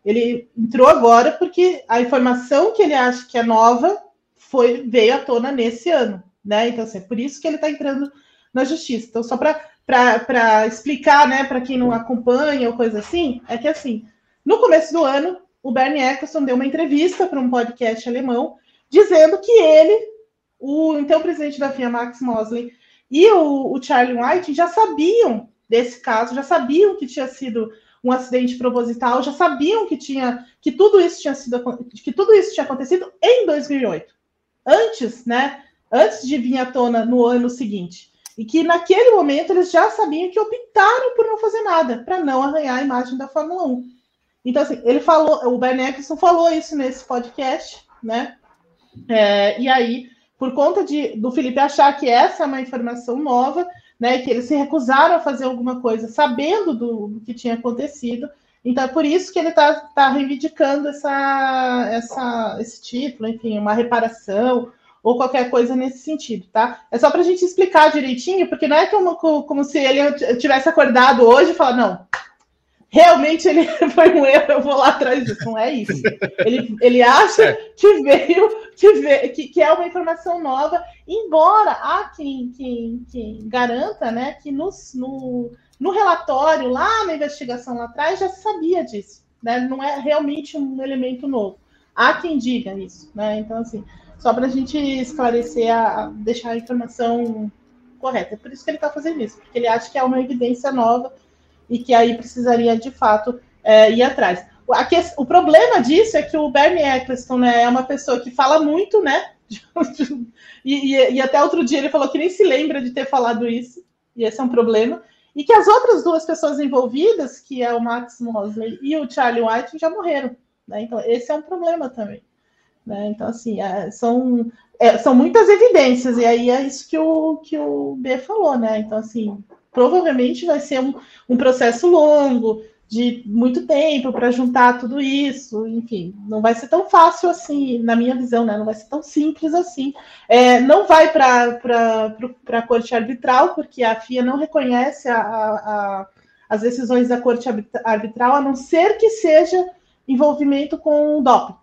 Ele entrou agora porque a informação que ele acha que é nova foi veio à tona nesse ano né? Então, assim, é por isso que ele está entrando na justiça. Então, só para explicar, né, para quem não acompanha ou coisa assim, é que assim, no começo do ano, o Bernie Eccleston deu uma entrevista para um podcast alemão, dizendo que ele, o então presidente da FIA, Max Mosley, e o, o Charlie White já sabiam desse caso, já sabiam que tinha sido um acidente proposital, já sabiam que tinha que tudo isso tinha sido que tudo isso tinha acontecido em 2008. Antes, né, antes de vir à tona no ano seguinte. E que naquele momento eles já sabiam que optaram por não fazer nada, para não arranhar a imagem da Fórmula 1. Então, assim, ele falou, o Eccleston falou isso nesse podcast, né? É, e aí, por conta de, do Felipe achar que essa é uma informação nova, né? Que eles se recusaram a fazer alguma coisa sabendo do, do que tinha acontecido. Então é por isso que ele está tá reivindicando essa, essa, esse título, enfim, uma reparação ou qualquer coisa nesse sentido, tá? É só para a gente explicar direitinho, porque não é como, como se ele tivesse acordado hoje e falar, não, realmente ele foi um erro, eu vou lá atrás disso. Não é isso. Ele, ele acha é. que veio, que, veio que, que, é uma informação nova, embora há quem, quem, quem garanta né, que nos, no, no relatório, lá na investigação lá atrás, já sabia disso. Né? Não é realmente um elemento novo. Há quem diga isso. Né? Então, assim, só para a gente esclarecer, a, deixar a informação correta. É por isso que ele está fazendo isso, porque ele acha que é uma evidência nova e que aí precisaria, de fato, é, ir atrás. o problema disso é que o Bernie Eccleston né, é uma pessoa que fala muito, né? e, e, e até outro dia ele falou que nem se lembra de ter falado isso, e esse é um problema e que as outras duas pessoas envolvidas, que é o Max Mosley e o Charlie White, já morreram. Né? Então, esse é um problema também. Né? Então, assim, é, são, é, são muitas evidências, e aí é isso que o, que o B falou, né? Então, assim, provavelmente vai ser um, um processo longo, de muito tempo para juntar tudo isso, enfim, não vai ser tão fácil assim, na minha visão, né? Não vai ser tão simples assim. É, não vai para a corte arbitral, porque a FIA não reconhece a, a, a, as decisões da corte arbitral, a não ser que seja envolvimento com o doping.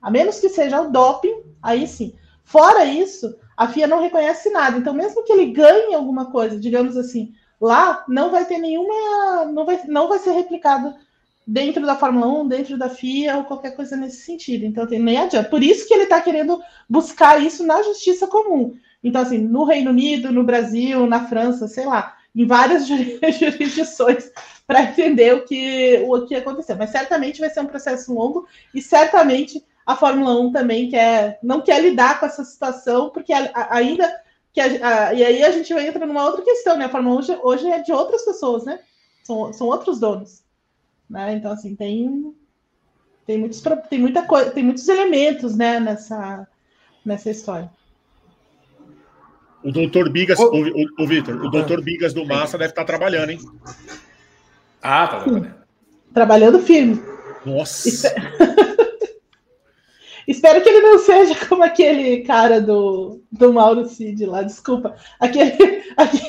A menos que seja o doping, aí sim. Fora isso, a FIA não reconhece nada. Então, mesmo que ele ganhe alguma coisa, digamos assim, Lá não vai ter nenhuma. Não vai, não vai ser replicado dentro da Fórmula 1, dentro da FIA ou qualquer coisa nesse sentido. Então nem adianta. Por isso que ele está querendo buscar isso na justiça comum. Então, assim, no Reino Unido, no Brasil, na França, sei lá, em várias jurisdições para entender o que, o que aconteceu. Mas certamente vai ser um processo longo e certamente a Fórmula 1 também quer, não quer lidar com essa situação, porque ainda que a, a, e aí a gente vai entrar numa outra questão, né? A Fórmula 1 hoje, hoje é de outras pessoas, né? São, são outros donos. Né? Então, assim, tem, tem, muitos, tem muita coisa, tem muitos elementos né, nessa, nessa história.
O doutor Bigas, o, o, o Vitor, o doutor Bigas do Massa deve estar trabalhando, hein?
Ah, tá trabalhando. Trabalhando firme.
Nossa!
Espero que ele não seja como aquele cara do, do Mauro Cid lá, desculpa. Aquele,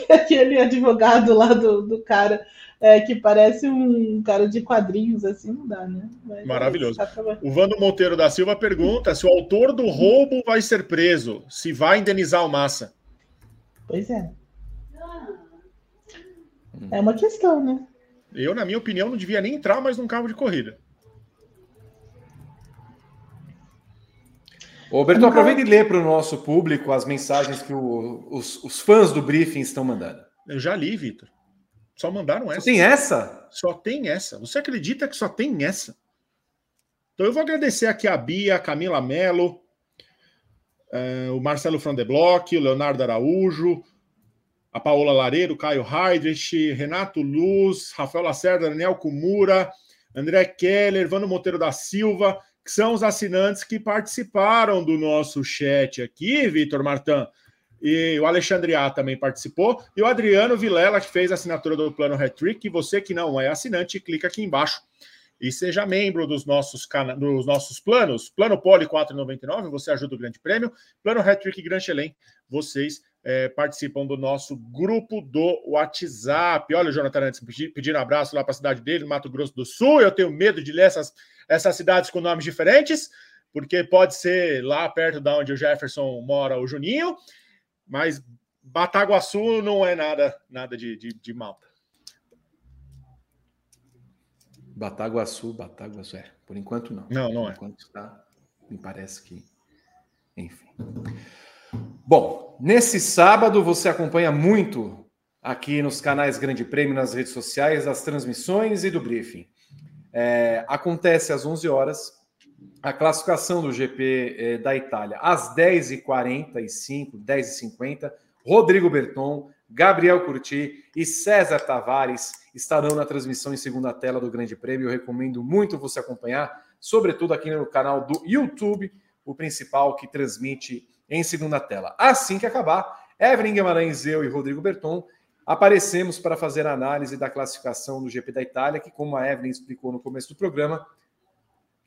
aquele advogado lá do, do cara é, que parece um cara de quadrinhos, assim, não dá, né?
Mas, Maravilhoso. Tá o Vando Monteiro da Silva pergunta se o autor do roubo vai ser preso, se vai indenizar o Massa.
Pois é. É uma questão, né?
Eu, na minha opinião, não devia nem entrar mais num carro de corrida.
Ô, Berto, aproveita e lê para o nosso público as mensagens que o, os, os, fãs do briefing estão mandando.
Eu já li, Vitor. Só mandaram essa. Só
tem essa?
Só tem essa. Você acredita que só tem essa? Então eu vou agradecer aqui a Bia, a Camila Mello, uh, o Marcelo Frandeblock, o Leonardo Araújo, a Paola Lareiro, Caio Heidrich, Renato Luz, Rafael Lacerda, Daniel Kumura, André Keller, Vano Monteiro da Silva, que são os assinantes que participaram do nosso chat aqui, Vitor Martã. E o Alexandre A também participou. E o Adriano Vilela, que fez a assinatura do Plano Retrick. E você que não é assinante, clica aqui embaixo e seja membro dos nossos, cana dos nossos planos. Plano Poli 4,99, você ajuda o Grande Prêmio. Plano Retrick Grand Chelem, vocês é, participam do nosso grupo do WhatsApp. Olha o Jonathan antes pedindo abraço lá para a cidade dele, Mato Grosso do Sul. Eu tenho medo de ler essas essas cidades com nomes diferentes, porque pode ser lá perto da onde o Jefferson mora, o Juninho, mas Bataguaçu não é nada, nada de, de, de malta.
Bataguaçu, Bataguaçu, é. Por enquanto não.
Não, não
Por
é.
Enquanto está, me parece que. Enfim. Bom, nesse sábado você acompanha muito aqui nos canais Grande Prêmio, nas redes sociais, as transmissões e do briefing. É, acontece às 11 horas a classificação do GP é, da Itália. Às 10h45, 10h50, Rodrigo Berton, Gabriel Curti e César Tavares estarão na transmissão em segunda tela do Grande Prêmio. Eu recomendo muito você acompanhar, sobretudo aqui no canal do YouTube, o principal que transmite em segunda tela. Assim que acabar, Evelyn Guimarães, eu e Rodrigo Berton aparecemos para fazer a análise da classificação do GP da Itália, que, como a Evelyn explicou no começo do programa,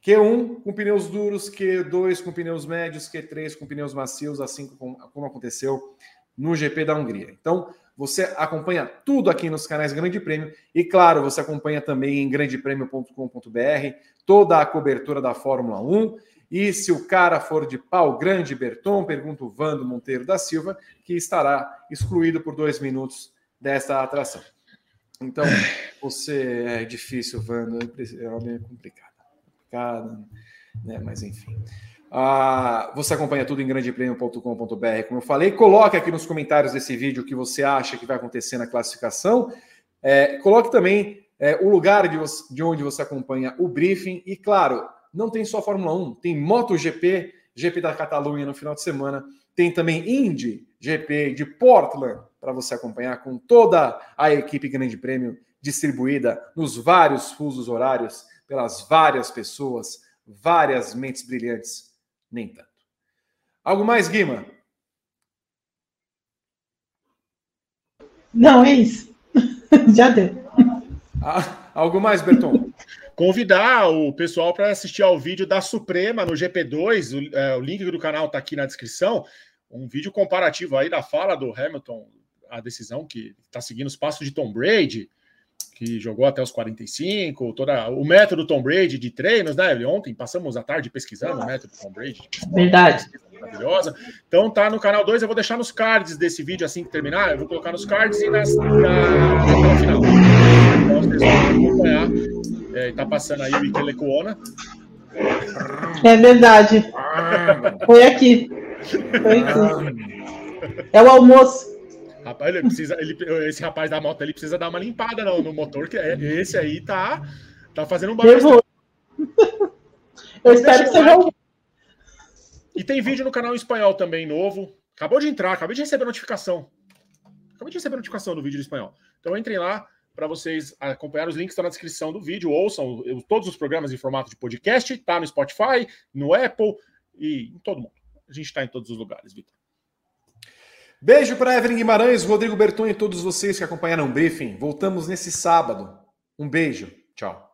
Q1 com pneus duros, Q2 com pneus médios, Q3 com pneus macios, assim como, aconteceu no GP da Hungria. Então, você acompanha tudo aqui nos canais Grande Prêmio e, claro, você acompanha também em grandepremio.com.br toda a cobertura da Fórmula 1. E se o cara for de pau grande, Berton, pergunta o Vando Monteiro da Silva, que estará excluído por dois minutos desta atração. Então, você é difícil, Vando, é complicado. complicado né? Mas enfim. Ah, você acompanha tudo em grandepremio.com.br, como eu falei. Coloque aqui nos comentários desse vídeo o que você acha que vai acontecer na classificação. É, coloque também é, o lugar de, você, de, onde você acompanha o briefing. E, claro, não tem só Fórmula 1, tem MotoGP, GP da Catalunha no final de semana. Tem também Indy, GP de Portland, para você acompanhar com toda a equipe Grande Prêmio distribuída nos vários fusos horários, pelas várias pessoas, várias mentes brilhantes nem tanto. Algo mais, Guima?
Não, é isso. Já deu.
Ah, algo mais, Berton?
Convidar o pessoal para assistir ao vídeo da Suprema no GP2. O, é, o link do canal está aqui na descrição. Um vídeo comparativo aí da fala do Hamilton, a decisão que está seguindo os passos de Tom Brady que jogou até os 45, toda, o método Tom Brady de treinos, né? Ontem passamos a tarde pesquisando o método Tom Brady.
Verdade.
Maravilhosa. Então tá no canal 2, eu vou deixar nos cards desse vídeo assim que terminar, eu vou colocar nos cards e nas, na, no final. Vocês acompanhar. É, tá passando aí o Ike Lecuona.
É verdade. Foi aqui. Foi aqui. É o almoço.
Rapaz, ele precisa, ele, esse rapaz da moto ele precisa dar uma limpada no, no motor, que é, esse aí tá, tá fazendo um barulho.
Eu, vou. Eu espero que você like.
E tem vídeo no canal espanhol também, novo. Acabou de entrar, acabei de receber notificação. Acabei de receber notificação do vídeo espanhol. Então entrem lá para vocês acompanhar os links estão na descrição do vídeo, ouçam todos os programas em formato de podcast, tá no Spotify, no Apple e em todo mundo. A gente está em todos os lugares, Vitor.
Beijo para Evelyn Guimarães, Rodrigo Berton e todos vocês que acompanharam o briefing. Voltamos nesse sábado. Um beijo. Tchau.